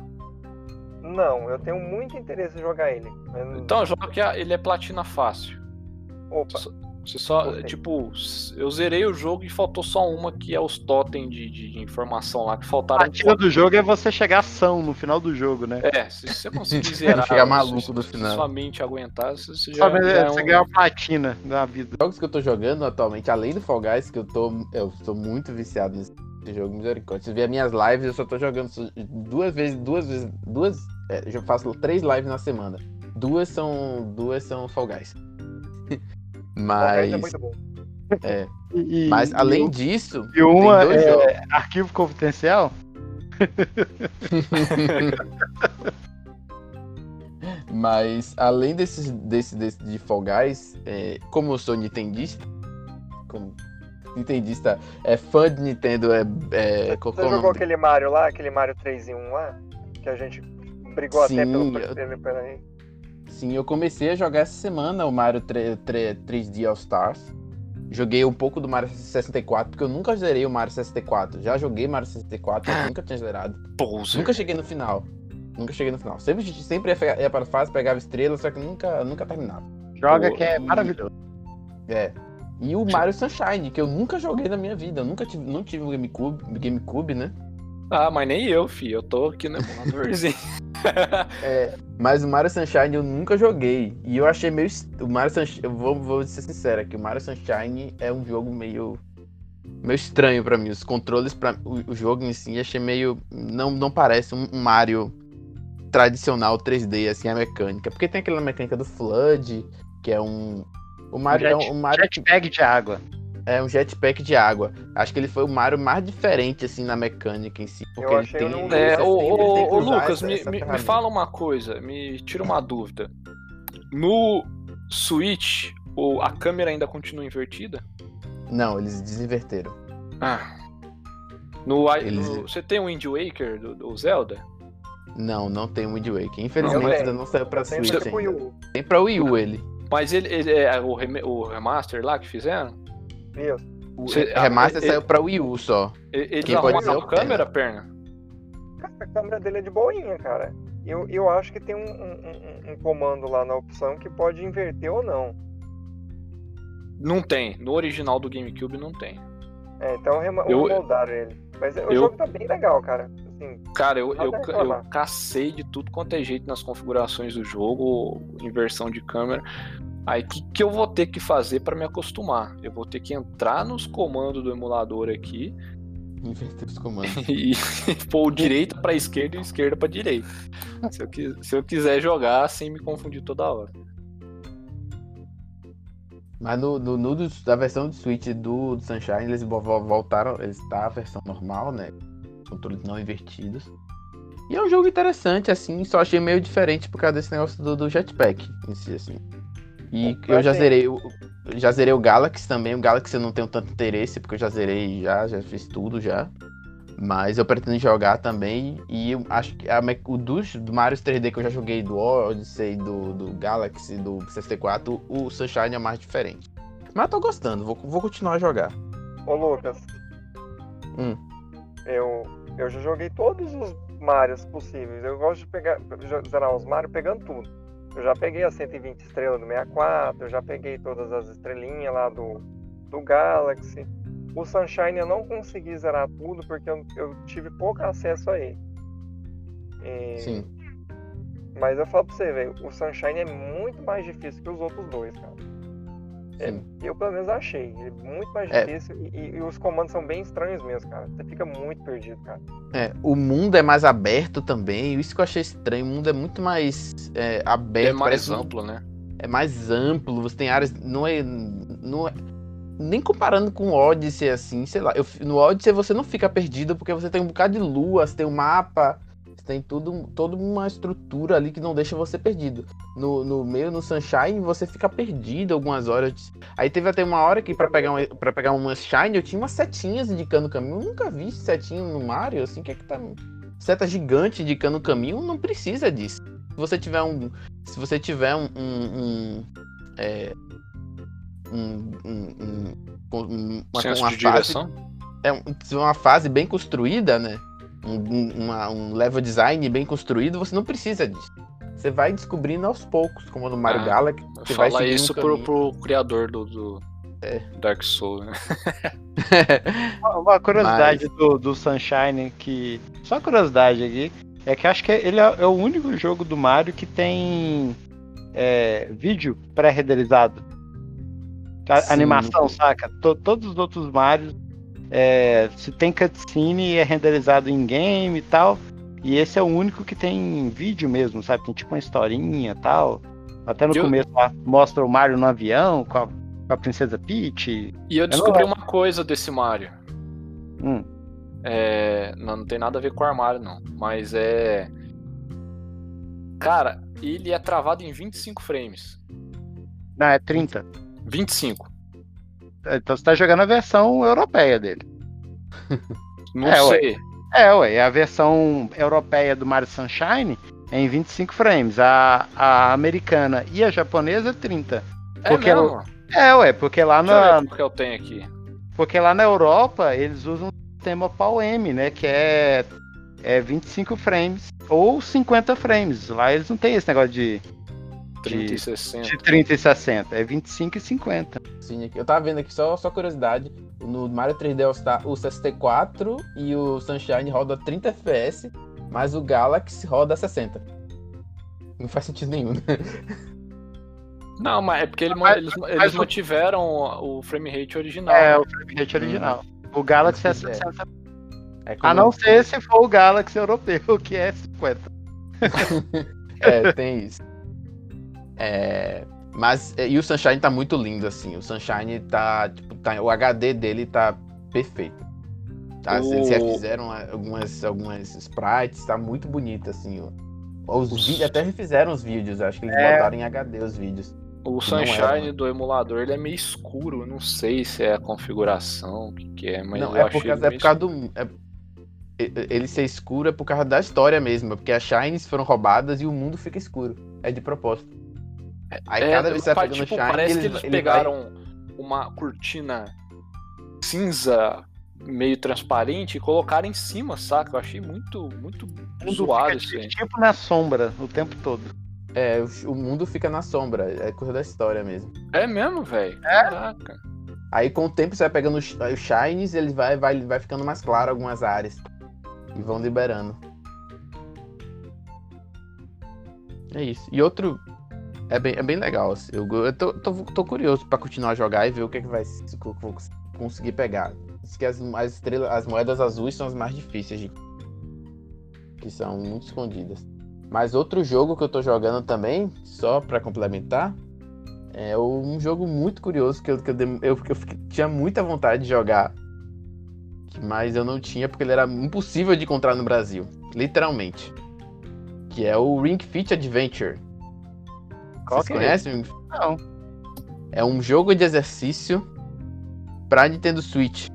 Não, eu tenho muito interesse em jogar ele. mas Então joga que ele é platina fácil. Opa, Você só, Gostei. tipo, eu zerei o jogo e faltou só uma que é os totem de, de- informação lá, que faltaram. A partida do jogo é você chegar ação no final do jogo, né? É, se você conseguir zerar. Chegar maluco se, no se final. sua mente aguentar, você, você já, Só já é você um- ganhar uma platina na vida. jogos que eu tô jogando atualmente, além do Fall Guys, que eu tô, eu tô muito viciado nesse jogo, misericórdia. Se ver minhas lives, eu só tô jogando duas vezes, duas vezes, duas, é, eu faço três lives na semana. Duas são, duas são Fall Guys. Mas... Mas, é muito bom. E, mas e- além disso, E uma tem dois jogos. é arquivo confidencial? Mas além desses, desse, desse de Fall Guys, é, como eu sou nintendista, como nintendista é fã de Nintendo, é, é é Você o jogou nome? aquele Mario lá, aquele Mario 3 em 1 lá? Que a gente brigou até Sim, pelo, eu- pelo, pelo aí. Sim, eu comecei a jogar essa semana o Mario 3, 3D All Stars. Joguei um pouco do Mario 64, porque eu nunca zerei o Mario 64. Já joguei Mario 64, mas nunca tinha zerado. Poser. Nunca cheguei no final. Nunca cheguei no final. Sempre, sempre ia, ia para fase, pegava estrelas, só que nunca, nunca terminava. Joga Pô, que é e- maravilhoso. É. E o Mario Sunshine, que eu nunca joguei na minha vida. Eu nunca tive, não tive um GameCube, GameCube, né? Ah, mas nem eu, fi. Eu tô aqui no emuladorzinho. É, mas o Mario Sunshine eu nunca joguei. E eu achei meio. O Mario Sunshine. Eu vou, vou ser sincero aqui. O Mario Sunshine é um jogo meio. meio estranho pra mim. Os controles, para o, o jogo em si, achei meio. Não, não parece um, um Mario tradicional 3D, assim, a mecânica. Porque tem aquela mecânica do Flood, que é um. O Mario é um, um Mario que- Jetpack de água. É um jetpack de água. Acho que ele foi o Mario mais diferente, assim, na mecânica em si. Porque Eu ele tem. um- É, ô, ô, ô, Lucas, essa- me, essa me- me fala uma coisa, me tira uma dúvida. No Switch, o, a câmera ainda continua invertida? Não, eles desinverteram. Ah. No, Eles- no- você tem o Wind Waker do, do Zelda? Não, não tem o Wind Waker. Infelizmente Não ainda não saiu pra Tem Switch ainda. Wii U. Tem pra Wii U ele. Mas ele, ele é o, rem- o remaster lá que fizeram? O Cê- remaster saiu pra Wii U só. E- Eles Quem pode arrumaram ser a o câmera, perna? Cara, a câmera dele é de boinha, cara. Eu, eu acho que tem um, um- um- um comando lá na opção que pode inverter ou não. Não tem. No original do GameCube não tem. É, então Eu- remoldaram ele. Mas o eu- jogo tá bem legal, cara. Assim, Cara, eu, eu, eu cacei de tudo quanto é jeito nas configurações do jogo, inversão de câmera. Aí o que, que eu vou ter que fazer pra me acostumar? Eu vou ter que entrar nos comandos do emulador aqui Inverter os comandos. e pôr direita pra esquerda e esquerda pra direita. Se eu, se eu quiser jogar sem me confundir toda hora. Mas no, no, no da versão do Switch do, do Sunshine, eles vo- vo- voltaram. Eles tá a versão normal, né? Controles não invertidos. E é um jogo interessante, assim, só achei meio diferente por causa desse negócio do, do jetpack em si, assim. E eu já zerei o. eu Já zerei o Galaxy também. O Galaxy eu não tenho tanto interesse, porque eu já zerei já, já fiz tudo já. Mas eu pretendo jogar também. E eu acho que a o dos do Mario 3D que eu já joguei, do Odyssey, do, do Galaxy, do 64, o Sunshine é mais diferente. Mas tô gostando, vou, vou continuar a jogar. ô Lucas. Hum. Eu, eu já joguei todos os Marios possíveis. Eu gosto de pegar, zerar os Mario pegando tudo. Eu já peguei as 120 estrelas do 64, eu já peguei todas as estrelinhas lá do, do Galaxy. O Sunshine eu não consegui zerar tudo porque eu, eu tive pouco acesso a ele. E- Sim. Mas eu falo pra você, velho, o Sunshine é muito mais difícil que os outros dois, cara. Sim. Eu pelo menos achei. Ele é muito mais É. difícil e, e- e os comandos são bem estranhos mesmo, cara. Você fica muito perdido, cara. É, o mundo é mais aberto também. Isso que eu achei estranho. O mundo é muito mais é, aberto. É mais parece um- amplo, né? é mais amplo, você tem áreas. Não é. Não é nem comparando com o Odyssey, assim, sei lá. Eu, no Odyssey você não fica perdido porque você tem um bocado de lua, você tem um mapa, tem tudo, toda uma estrutura ali que não deixa você perdido. No, no meio, no Sunshine, você fica perdido algumas horas. Aí teve até uma hora que pra pegar, um, pra pegar uma Shine eu tinha umas setinhas indicando o caminho. Eu nunca vi setinha no Mario, assim, que é que tá. Seta gigante indicando o caminho, não precisa disso. Se você tiver um. Se você tiver um. um, um, é, um, um- um- um- uma, uma de fase, direção. é um- uma fase bem construída, né? Um, um- uma- um level design bem construído, você não precisa disso. Você vai descobrindo aos poucos, como no Mario Ah, Galaxy. Você vai Fala seguindo isso um pro, pro criador do, do É. Dark Souls, né? Uma- Uma curiosidade do, do Sunshine que. Só curiosidade aqui. É que eu acho que ele é, é o único jogo do Mario que tem é, vídeo pré-renderizado. Animação, saca? To- todos os outros Marios, é, se tem cutscene, é renderizado em game e tal. E esse é o único que tem vídeo mesmo, sabe? Tem tipo uma historinha e tal. Até no Eu- começo lá, mostra o Mario no avião com a, com a Princesa Peach. E eu não descobri uma coisa desse Mario. Hum. É, não, não tem nada a ver com o armário, não. Mas é. Cara, ele é travado em 25 frames. Não, é 30. 25. Então você tá jogando a versão europeia dele. Não É, ué. sei. É, ué, a versão europeia do Mario Sunshine é em 25 frames. A, a americana e a japonesa é 30. É Porque mesmo? É, ué, porque lá na, ver o que eu tenho aqui. porque lá na Europa eles usam o sistema PAL-M, né? Que é, é 25 frames ou 50 frames. Lá eles não têm esse negócio de, 30 de, e 60. de 30 e 60. É 25 e 50. Sim, aqui. Eu tava vendo aqui, só, só curiosidade. No Mario 3D All Star, o 64 e o Sunshine roda 30 FPS, mas o Galaxy roda 60. Não faz sentido nenhum, né? Não, mas é porque ele- Mas- eles, mas eles o- mantiveram o frame rate original. É, né? o frame rate original. O Galaxy é É. 60. É como- A não ser se for o Galaxy europeu, que é 50. É, tem isso. É, mas é, e o Sunshine tá muito lindo assim. O Sunshine tá, tipo, tá o HD dele tá perfeito. Tá, O- Eles já fizeram algumas algumas sprites, tá muito bonito assim. ó. Os vídeos até refizeram os vídeos, acho que eles É. botaram em HD os vídeos. O Não Sunshine do emulador ele é meio escuro. Eu não sei se é a configuração, o que, que é, mas não, é por causa, é por causa do é- ele ser escuro é por causa da história mesmo, porque as shines foram roubadas e o mundo fica escuro. É de propósito. Aí É, cada vez que você vai pegando tipo, shine, parece ele- que eles ele pegaram uma cortina cinza meio transparente e colocaram em cima, saca? Eu achei muito, muito zoado isso aí. Tipo na sombra o tempo todo. É, o, mundo fica na sombra, é coisa da história mesmo. É mesmo, velho? Caraca. Aí com o tempo você vai pegando os, os shines, ele vai, vai, vai ficando mais claro algumas áreas. E vão liberando. É isso. E outro. É bem, é bem legal. assim, Eu, eu tô, tô, tô curioso pra continuar a jogar e ver o que, é que vai se eu vou conseguir pegar. Diz que as, as, estrelas, as moedas azuis são as mais difíceis de. Que são muito escondidas. Mas outro jogo que eu tô jogando também, só pra complementar, é um jogo muito curioso que eu, que eu, eu, que eu tinha muita vontade de jogar. Mas eu não tinha porque ele era impossível de encontrar no Brasil. Literalmente. Que é o Ring Fit Adventure. Qual Vocês que é conhecem? Não. É um jogo de exercício pra Nintendo Switch.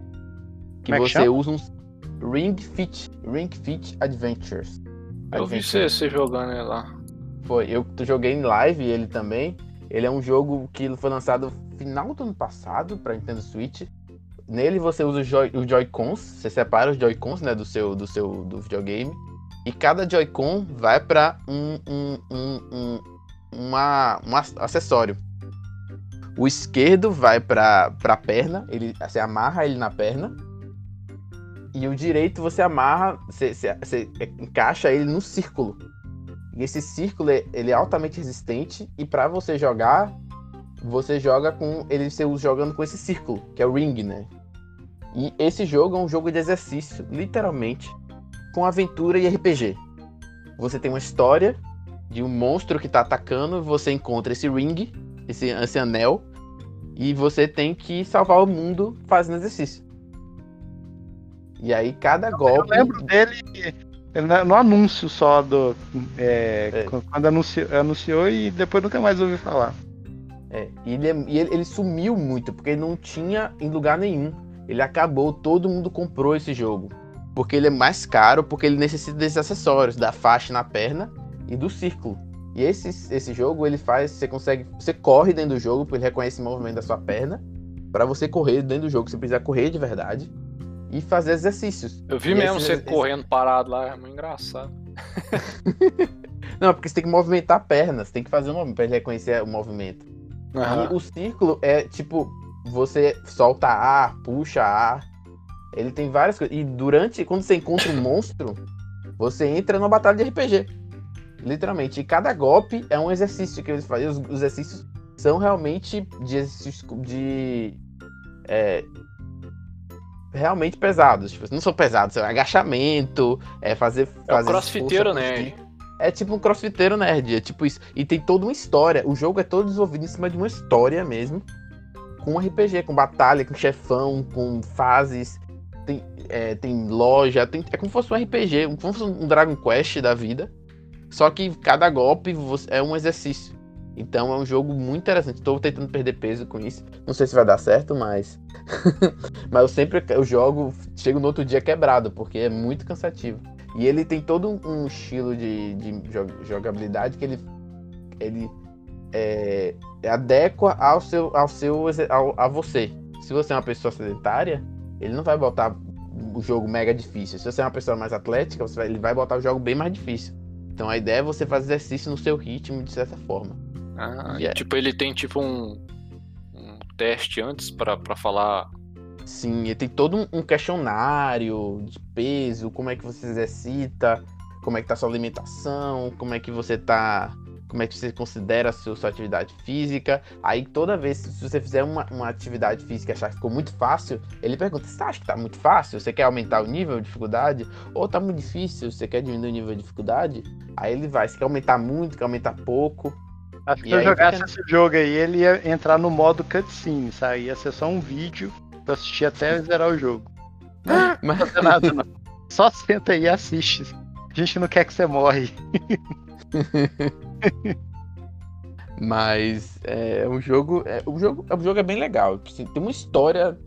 Que Como é que você chama? usa um Ring Fit. Ring Fit Adventures. Eu vi Adventure. você, você jogando ele lá. Foi, eu joguei em live ele também. Ele é um jogo que foi lançado no final do ano passado para Nintendo Switch. Nele você usa os Joy- os Joy-Cons, você separa os Joy-Cons né, do seu do seu do videogame. E cada Joy-Con vai para um, um, um, um, uma, um ac- acessório. O esquerdo vai para a perna, ele, você amarra ele na perna. E o direito você amarra, você, você- você encaixa ele no círculo. E esse círculo ele é altamente resistente e para você jogar você joga com. Ele você jogando com esse círculo, que é o ring, né? E esse jogo é um jogo de exercício, literalmente, com aventura e RPG. Você tem uma história de um monstro que tá atacando, você encontra esse ring, esse, esse anel, e você tem que salvar o mundo fazendo exercício. E aí cada Eu golpe. lembro dele no no anúncio só do. é, É. Quando anunciou, anunciou e depois nunca mais ouvi falar. É, e ele, é- e ele, ele sumiu muito, porque não tinha em lugar nenhum. Ele acabou, todo mundo comprou esse jogo. Porque ele é mais caro, porque ele necessita desses acessórios, da faixa na perna e do círculo. E esse, esse jogo, ele faz, você consegue, você corre dentro do jogo, porque ele reconhece o movimento da sua perna, Pra você correr dentro do jogo, você precisa correr de verdade e fazer exercícios. Eu vi E mesmo você correndo parado lá, é muito engraçado. Não, porque você tem que movimentar a perna, você tem que fazer um movimento pra ele reconhecer o movimento. E o círculo é tipo, você solta ar, puxa ar. Ele tem várias coisas. E durante, quando você encontra um monstro, você entra numa batalha de RPG. Literalmente. E cada golpe é um exercício que eles fazem. Os, os exercícios são realmente de exercícios de. é, realmente pesados. Tipo, não são pesados, é agachamento, é fazer. É fazer crossfiteiro, stick. É tipo um crossfiteiro nerd, é tipo isso. E tem toda uma história. O jogo é todo desenvolvido em cima de uma história mesmo. Com RPG, com batalha, com chefão, com fases. Tem, é, tem loja, tem, é como se fosse um RPG, como se fosse um Dragon Quest da vida. Só que cada golpe é um exercício. Então é um jogo muito interessante. Estou tentando perder peso com isso. Não sei se vai dar certo, mas. mas eu sempre eu jogo, chego no outro dia quebrado, porque é muito cansativo. E ele tem todo um, estilo de, de jo- jogabilidade que ele, ele é, adequa ao seu, ao seu ao, a você. Se você é uma pessoa sedentária, ele não vai botar o jogo mega difícil. Se você é uma pessoa mais atlética, vai- ele vai botar o jogo bem mais difícil. Então a ideia é você fazer exercício no seu ritmo, de certa forma. Ah, Yeah. Tipo, ele tem tipo um, um teste antes pra, pra falar. Sim, e tem todo um, questionário de peso, como é que você exercita, como é que tá sua alimentação, como é que você tá. Como é que você considera a sua, sua atividade física. Aí toda vez, se você fizer uma, uma atividade física e achar que ficou muito fácil, ele pergunta: você acha que tá muito fácil? Você quer aumentar o nível de dificuldade? Ou tá muito difícil? Você quer diminuir o nível de dificuldade? Aí ele vai, se quer aumentar muito, quer aumentar pouco. Acho que se eu jogasse fica- esse jogo aí, ele ia entrar no modo cutscene, sabe? Ia ser só um vídeo pra assistir até zerar o jogo. Mas, Não fazer nada, não. Só senta aí e assiste. A gente não quer que você morre. Mas é um jogo. É, o jogo, o jogo é bem legal. assim, Tem uma história.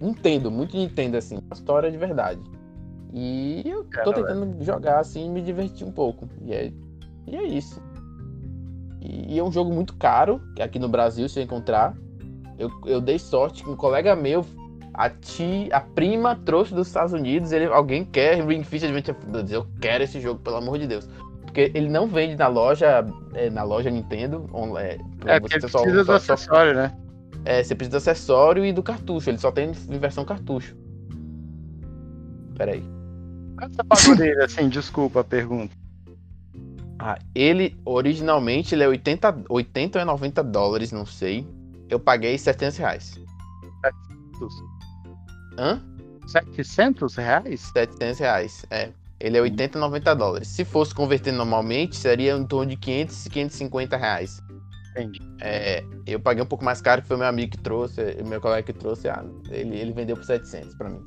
Nintendo, muito Nintendo, assim. Uma história de verdade. E eu tô tentando jogar assim e me divertir um pouco. E é, e é isso. E, e é um jogo muito caro, que aqui no Brasil, se eu encontrar. Eu, eu dei sorte que um colega meu, a ti, a prima trouxe dos Estados Unidos, ele, alguém quer Ring Fit Adventure. Eu quero esse jogo, pelo amor de Deus. Porque ele não vende na loja, é, na loja Nintendo. on- É, É, você ele só- precisa do só- só- acessório, né? é, você precisa do acessório e do cartucho. Ele só tem em versão cartucho. Pera aí. Quanto você pagou dele, assim? Desculpa a pergunta. Ah, ele, originalmente, ele é 80, 80 ou é 90 dólares, não sei. Eu paguei 700 reais. Hã? 700 reais? 700 reais, é. Ele é 80, 90 dólares. Se fosse converter normalmente, seria em torno de 500 e 550 reais. Entendi. É, eu paguei um pouco mais caro, que foi meu amigo que trouxe, meu colega que trouxe, ah, ele, ele vendeu por 700 pra mim.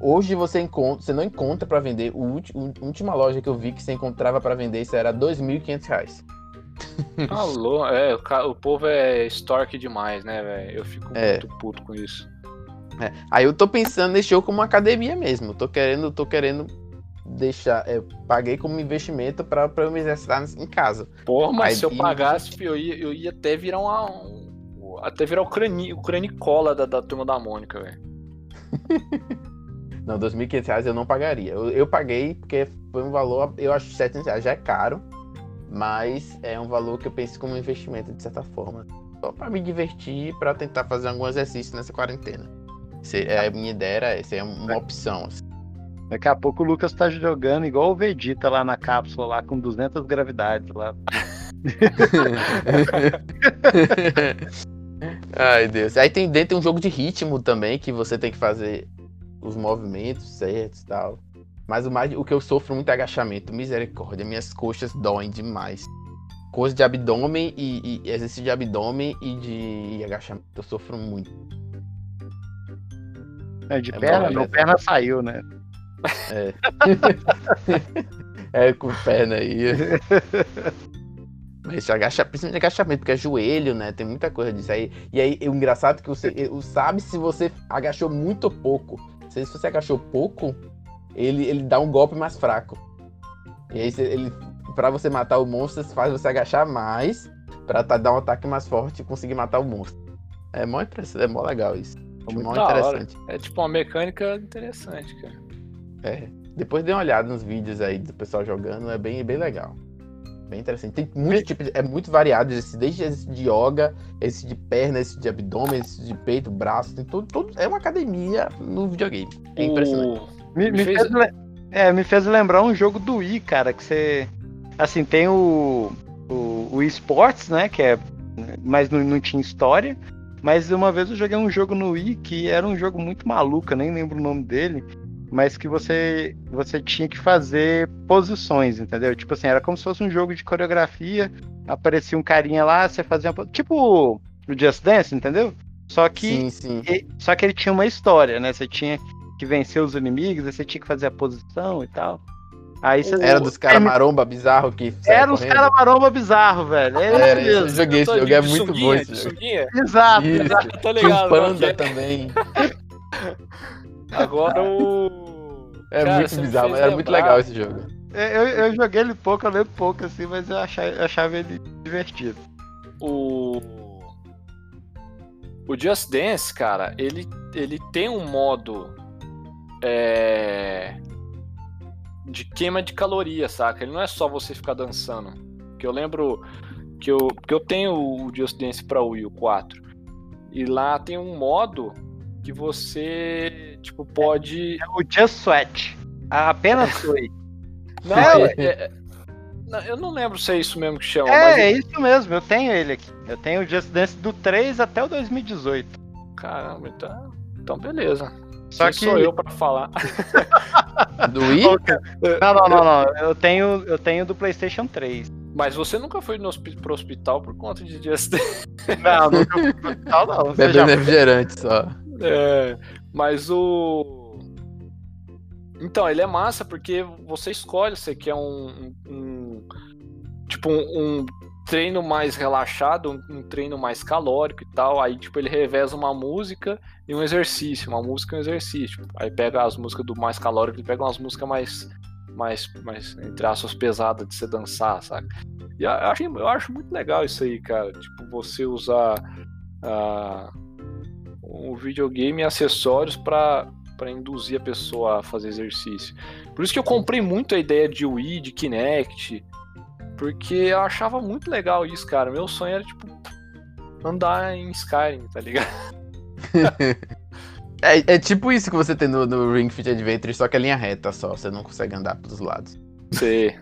Hoje você encontra, você não encontra pra vender, o ulti- a última loja que eu vi que você encontrava pra vender, isso era 2.500 reais. Alô, é, o, o povo é stork demais, né, velho? Eu fico É. muito puto com isso. É, Aí eu tô pensando nesse jogo como uma academia mesmo, tô querendo, tô querendo deixar, é, paguei como investimento pra, pra eu me exercitar em casa. Porra, mas Aí- se eu pagasse, eu ia, eu ia até virar uma. um- até virar o, crani, o cranicola da, da turma da Mônica, velho. Não, 2.500 reais eu não pagaria. Eu, eu paguei porque foi um valor, eu acho que 700 reais já é caro, mas é um valor que eu penso como investimento de certa forma. Só pra me divertir pra tentar fazer algum exercício nessa quarentena. Se, é, a minha ideia era essa, é uma opção. assim. Daqui a pouco o Lucas tá jogando igual o Vegeta lá na cápsula, lá com 200 gravidades lá. Ai, Deus. Aí tem dentro tem um jogo de ritmo também, que você tem que fazer os movimentos certos e tal. Mas o, mais, o que eu sofro muito é agachamento. Misericórdia, minhas coxas doem demais. Coisa de abdômen e, e exercício de abdômen e de agachamento. Eu sofro muito. É, de É perna, bom, não, perna saiu, né? É. é com perna aí. Mas esse agacha, principalmente agachamento, porque é joelho, né? Tem muita coisa disso aí. E aí, o engraçado é que você sabe se você agachou muito ou pouco. Se você agachou pouco, ele, ele dá um golpe mais fraco. E aí, ele, pra você matar o monstro, faz você agachar mais pra tá- dar um ataque mais forte e conseguir matar o monstro. É mó é mó legal isso. Muito mó hora. interessante. É tipo uma mecânica interessante, cara. É. Depois dê uma olhada nos vídeos aí do pessoal jogando, é bem, bem legal. Bem interessante. Tem muito tipo, de- é muito variado, esse- desde esse de yoga, esse de perna, esse de abdômen, esse de peito, braço, tem tudo, tudo é uma academia no videogame. É impressionante. O... Me, me Fez- fez, le- é, me fez lembrar um jogo do Wii, cara, que você. Assim, tem o. O, o eSports, né? Que é. Mas não, não tinha história. Mas uma vez eu joguei um jogo no Wii que era um jogo muito maluco, eu nem lembro o nome dele. Mas que você, você tinha que fazer posições, entendeu? Tipo assim, era como se fosse um jogo de coreografia. Aparecia um carinha lá, você fazia uma. po- Tipo o Just Dance, entendeu? Só que Sim, sim. e- só que ele tinha uma história, né? Você tinha que vencer os inimigos, aí você tinha que fazer a posição e tal. Aí você Era dos caras maromba bizarro que Era os caras maromba bizarro, velho. É Era, mesmo. eu joguei esse Tô jogo, é muito bom esse jogo. Exato, exato. Tinha ligado? um panda também. Agora o. É Cara, muito bizarro, era muito legal esse jogo. Eu, eu joguei ele pouco, eu lembro pouco assim, mas eu achava, eu achava ele divertido. O. O Just Dance, cara, ele, ele tem um modo. É. De queima de caloria, saca? Ele não é só você ficar dançando. Que eu lembro que eu, que eu tenho o Just Dance pra Wii, o 4. E lá tem um modo que você, tipo, pode. O Just Sweat. Apenas foi. Não, É, é- é- eu não lembro se é isso mesmo que chama, É, mas é isso mesmo, eu tenho ele aqui. Eu tenho o Just Dance do 3 até o 2018. caramba, então, então beleza. Só Quem que. sou eu pra falar? Do Wii? Não, não, não, não. Eu tenho, eu tenho do PlayStation 3. Mas você nunca foi no hospi- pro hospital por conta de Just Dance. Não, nunca fui pro hospital, não. Bebendo refrigerante só. É, mas o. Então, ele é massa porque você escolhe, você quer um. um- um- tipo, um, um treino mais relaxado, um, treino mais calórico e tal. Aí, tipo, ele reveza uma música e um exercício. Uma música e um exercício. Aí pega as músicas do mais calórico, ele pega umas músicas mais. Mais, mais, entre aspas, pesadas de você dançar, sabe? E eu, achei, eu acho muito legal isso aí, cara. Tipo, você usar ah, um videogame e acessórios para para induzir a pessoa a fazer exercício. Por isso que eu comprei muito a ideia de Wii, de Kinect, porque eu achava muito legal isso, cara. Meu sonho era tipo andar em Skyrim, tá ligado? É, é tipo isso que você tem no, no Ring Fit Adventure, só que é linha reta só, você não consegue andar pros lados. Você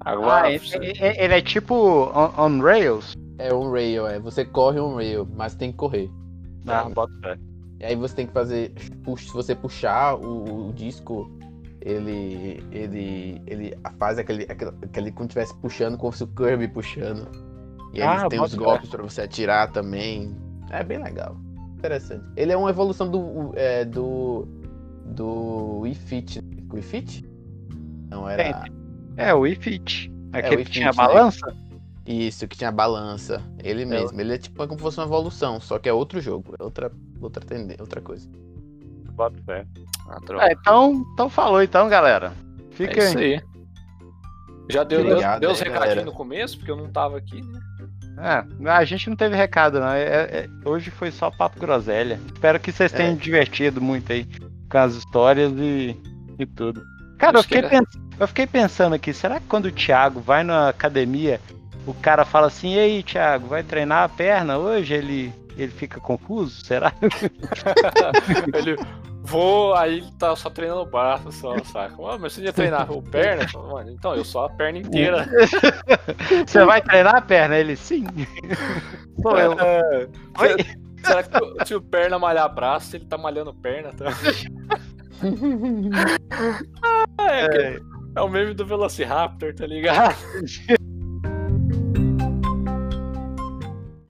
agora Ah, ele, ele- é tipo on, on Rails? É um rail, é. Você corre um rail, mas tem que correr. Ah, bota fé. E aí você tem que fazer. Se você puxar o, o disco, ele. ele. ele faz aquele. aquele, aquele como se estivesse puxando, como se o Kirby puxando. E aí Ah, tem os golpes pra você atirar também. É bem legal. Interessante. Ele é uma evolução do. É, do. Do Wii Fit. Wii Fit? Não era. É, o Wii Fit. Aquele o Wii que tinha Fit, né? balança? Isso, que tinha balança. Ele mesmo. Ele é tipo como se fosse uma evolução, só que é outro jogo. É outra, outra, outra coisa. Bota fé. Ah. É, então, então falou então, galera. É Fica isso aí. Já deu, deu, Obrigado deu os aí, recadinhos no começo, porque eu não tava aqui, né? É, a gente não teve recado, não. É- é- hoje foi só papo groselha. Espero que vocês tenham É. divertido muito aí com as histórias e, e tudo. Cara, eu fiquei, é. pens- eu fiquei pensando aqui, será que quando o Thiago vai na academia, o cara fala assim, e aí, Thiago, vai treinar a perna hoje? Ele, ele fica confuso? Será? Ele vou, aí ele tá só treinando o braço, só, saca? Mano, mas você ia treinar o perna? Mano, então, eu só a perna inteira. Você vai treinar a perna? Ele, sim. Sou eu. É, Oi? será que se o perna malhar braço, ele tá malhando perna também? Ah, é, é. é o meme do Velociraptor, tá ligado?